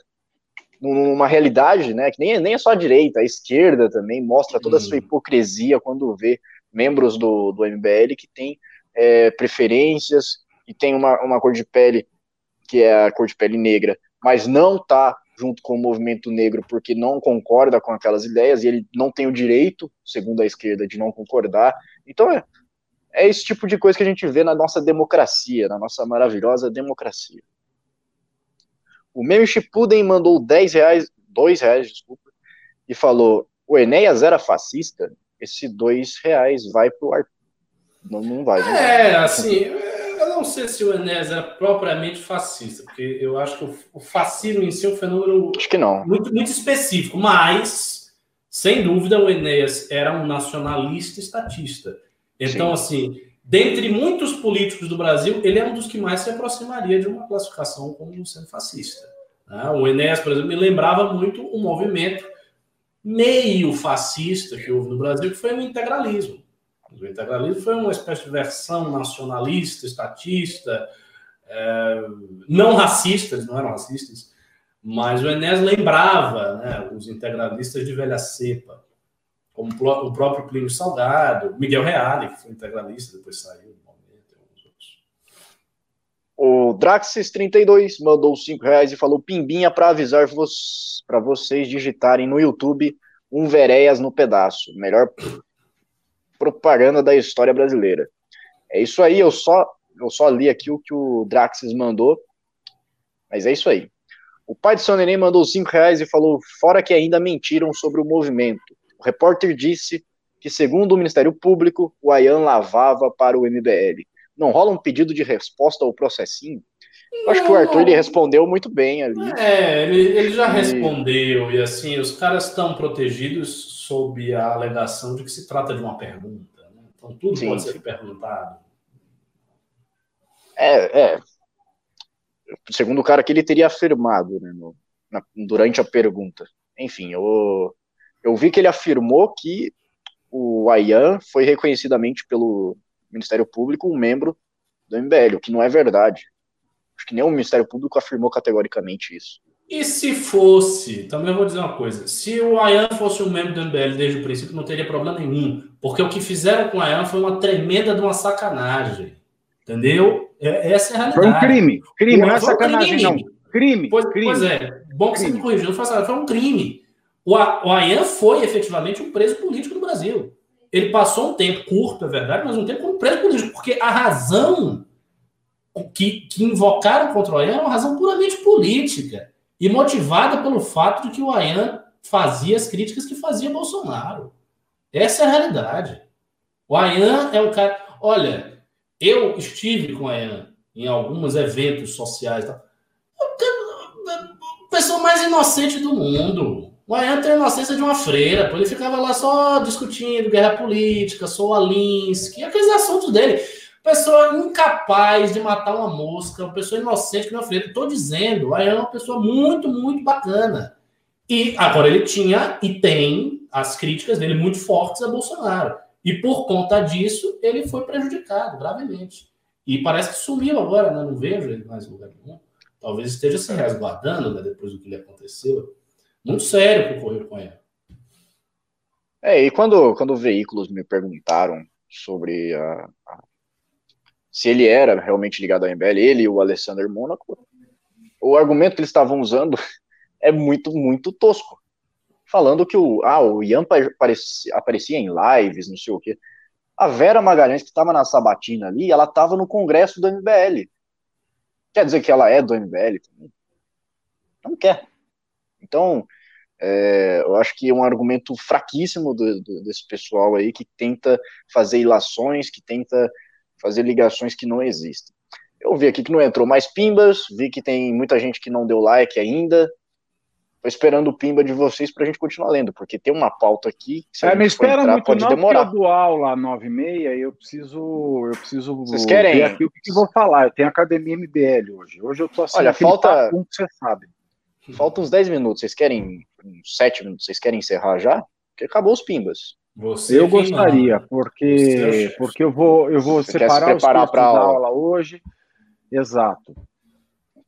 numa realidade, né? Que nem, é, nem é só a direita, a esquerda também mostra toda a sua hum. hipocrisia quando vê membros do, do MBL que têm é, preferências e tem uma, uma cor de pele que é a cor de pele negra, mas não está junto com o movimento negro porque não concorda com aquelas ideias e ele não tem o direito, segundo a esquerda, de não concordar. Então é, é esse tipo de coisa que a gente vê na nossa democracia, na nossa maravilhosa democracia. O Meme Shippuden mandou 10 reais, 2 reais, desculpa, e falou: o Enéas era fascista? esse dois reais vai para o Arthur. Não, não vai. Não é, vai. assim, eu não sei se o Enéas era propriamente fascista, porque eu acho que o fascismo em si é um fenômeno acho que não. Muito, muito específico, mas, sem dúvida, o Enéas era um nacionalista estatista. Então, Sim. assim, dentre muitos políticos do Brasil, ele é um dos que mais se aproximaria de uma classificação como sendo fascista. Né? O Enéas, por exemplo, me lembrava muito o movimento meio fascista que houve no Brasil, que foi o integralismo. O integralismo foi uma espécie de versão nacionalista, estatista, é, não racista, eles não eram racistas, mas o Enéas lembrava né, os integralistas de velha cepa, como o próprio Plínio Salgado, Miguel Reale, que foi integralista, depois saiu do momento. O Draxis32 mandou 5 reais e falou: Pimbinha para avisar para vocês digitarem no YouTube um Vereias no pedaço. Melhor propaganda da história brasileira. É isso aí, eu só, eu só li aqui o que o Draxis mandou. Mas é isso aí. O pai de São Neném mandou 5 reais e falou: fora que ainda mentiram sobre o movimento. O repórter disse que, segundo o Ministério Público, o Ayan lavava para o MBL. Não rola um pedido de resposta ao processinho? Eu acho que o Arthur ele respondeu muito bem ali. É, ele, ele já e... respondeu, e assim, os caras estão protegidos sob a alegação de que se trata de uma pergunta. Né? Então tudo Sim. pode ser perguntado. É, é. Segundo o cara que ele teria afirmado né, no, na, durante a pergunta. Enfim, eu, eu vi que ele afirmou que o Ayan foi reconhecidamente pelo Ministério Público um membro do MBL, o que não é verdade. Acho que nem o Ministério Público afirmou categoricamente isso. E se fosse, também vou dizer uma coisa, se o Ayan fosse um membro do MBL desde o princípio, não teria problema nenhum, porque o que fizeram com o Ayan foi uma tremenda de uma sacanagem, entendeu? É, essa é a realidade. Foi um crime, crime, não é sacanagem crime. não, crime. Pois, crime. pois é, bom que crime. você me corrigiu, não foi um crime. O, o Ayan foi efetivamente um preso político no Brasil. Ele passou um tempo curto, é verdade, mas um tempo como preso político, porque a razão que, que invocaram contra o Ayan era uma razão puramente política e motivada pelo fato de que o Ayan fazia as críticas que fazia Bolsonaro. Essa é a realidade. O Ayan é um cara. Olha, eu estive com o Ayan em alguns eventos sociais. Tá? A pessoa mais inocente do mundo. O Ayan tem a inocência de uma freira, ele ficava lá só discutindo guerra política, sou Alinsky, aqueles assuntos dele pessoa incapaz de matar uma mosca, uma pessoa inocente que não fez. Estou dizendo, aí é uma pessoa muito, muito bacana. E agora ele tinha e tem as críticas dele muito fortes a Bolsonaro. E por conta disso, ele foi prejudicado gravemente. E parece que sumiu agora, né? não vejo ele mais em lugar nenhum. Talvez esteja se resguardando né, depois do que lhe aconteceu. Muito sério o que ocorreu com ele. É, e quando, quando veículos me perguntaram sobre a, a se ele era realmente ligado ao MBL, ele e o Alessandro Mônaco, o argumento que eles estavam usando [LAUGHS] é muito, muito tosco. Falando que o, ah, o Ian aparecia, aparecia em lives, não sei o quê. A Vera Magalhães, que estava na sabatina ali, ela estava no congresso do MBL. Quer dizer que ela é do MBL? Não quer. Então, é, eu acho que é um argumento fraquíssimo do, do, desse pessoal aí que tenta fazer ilações, que tenta fazer ligações que não existem. Eu vi aqui que não entrou mais pimbas, vi que tem muita gente que não deu like ainda. Tô esperando o pimba de vocês pra gente continuar lendo, porque tem uma pauta aqui que se é, me espera entrar, muito pode não, demorar. Eu dou aula às nove e meia, eu preciso, eu preciso vocês querem? ver aqui o que, vou falar. Eu tenho academia MBL hoje. Hoje eu tô assim, Olha, falta um, você sabe. Falta uns 10 minutos. Vocês querem uns 7 minutos? Vocês querem encerrar já? Porque acabou os pimbas. Você eu gostaria, porque, porque eu vou, eu vou separar se os para aula. aula hoje. Exato.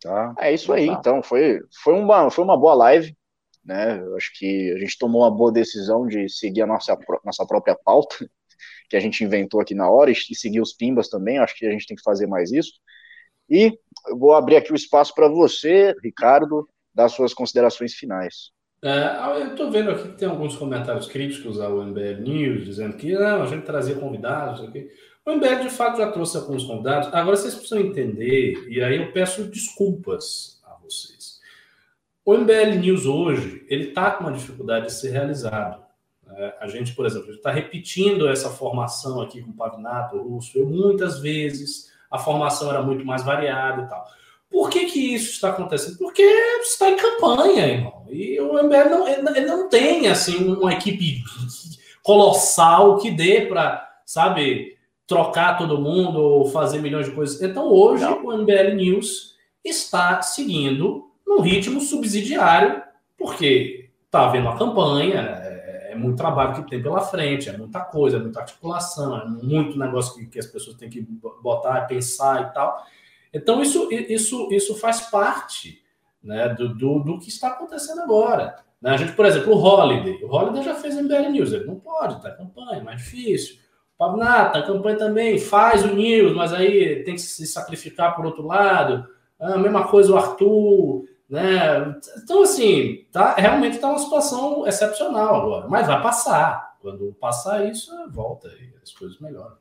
Tá? É isso aí, então. Foi, foi, uma, foi uma boa live. Né? Eu acho que a gente tomou uma boa decisão de seguir a nossa, nossa própria pauta, [LAUGHS] que a gente inventou aqui na hora, e seguir os pimbas também. Acho que a gente tem que fazer mais isso. E eu vou abrir aqui o espaço para você, Ricardo, dar suas considerações finais. É, eu estou vendo aqui que tem alguns comentários críticos ao MBL News, dizendo que não, a gente trazia convidados. Aqui. O MBL, de fato, já trouxe alguns convidados. Agora, vocês precisam entender, e aí eu peço desculpas a vocês. O MBL News hoje, ele está com uma dificuldade de ser realizado. É, a gente, por exemplo, está repetindo essa formação aqui com o Pavinato, Russo, eu muitas vezes, a formação era muito mais variada e tal. Por que, que isso está acontecendo? Porque está em campanha, irmão. E o MBL não, ele não tem assim uma equipe colossal que dê para, sabe, trocar todo mundo ou fazer milhões de coisas. Então hoje não. o MBL News está seguindo num ritmo subsidiário, porque está havendo a campanha, é, é, muito trabalho que tem pela frente, é muita coisa, é muita articulação, é muito negócio que, que as pessoas têm que botar, pensar e tal. Então, isso, isso, isso faz parte né, do, do, do que está acontecendo agora. Né? A gente, por exemplo, o Holiday. O Holiday já fez MBL News. Ele não pode, está campanha, mais difícil. Pavnata, a campanha também faz o News, mas aí tem que se sacrificar por outro lado. A mesma coisa o Arthur, né? Então, assim, tá, realmente está uma situação excepcional agora, mas vai passar. Quando passar isso, volta e as coisas melhoram.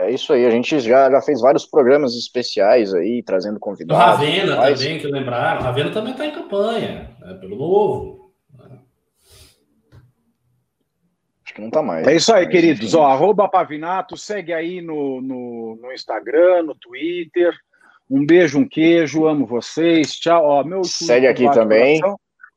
É isso aí, a gente já, já fez vários programas especiais aí, trazendo convidados. O Ravena também, que lembraram. O Ravena também está em campanha, né, pelo novo. Acho que não está mais. É isso aí, queridos. Ó, arroba Pavinato, segue aí no, no, no Instagram, no Twitter. Um beijo, um queijo, amo vocês. Tchau. Ó, meu Segue aqui também.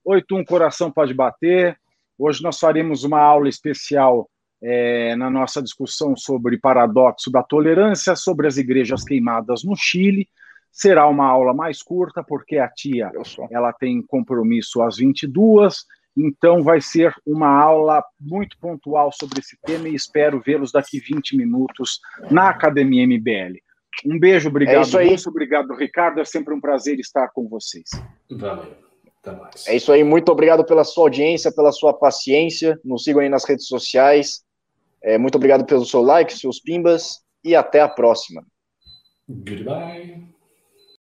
Oito um coração pode bater. Hoje nós faremos uma aula especial é, na nossa discussão sobre paradoxo da tolerância, sobre as igrejas queimadas no Chile. Será uma aula mais curta, porque a tia ela tem compromisso às 22 então vai ser uma aula muito pontual sobre esse tema e espero vê-los daqui 20 minutos na Academia MBL. Um beijo, obrigado, é isso aí. Lúcio, obrigado, Ricardo. É sempre um prazer estar com vocês. Valeu. Até mais. É isso aí, muito obrigado pela sua audiência, pela sua paciência. Nos sigam aí nas redes sociais. É, muito obrigado pelo seu like, seus pimbas e até a próxima. Goodbye.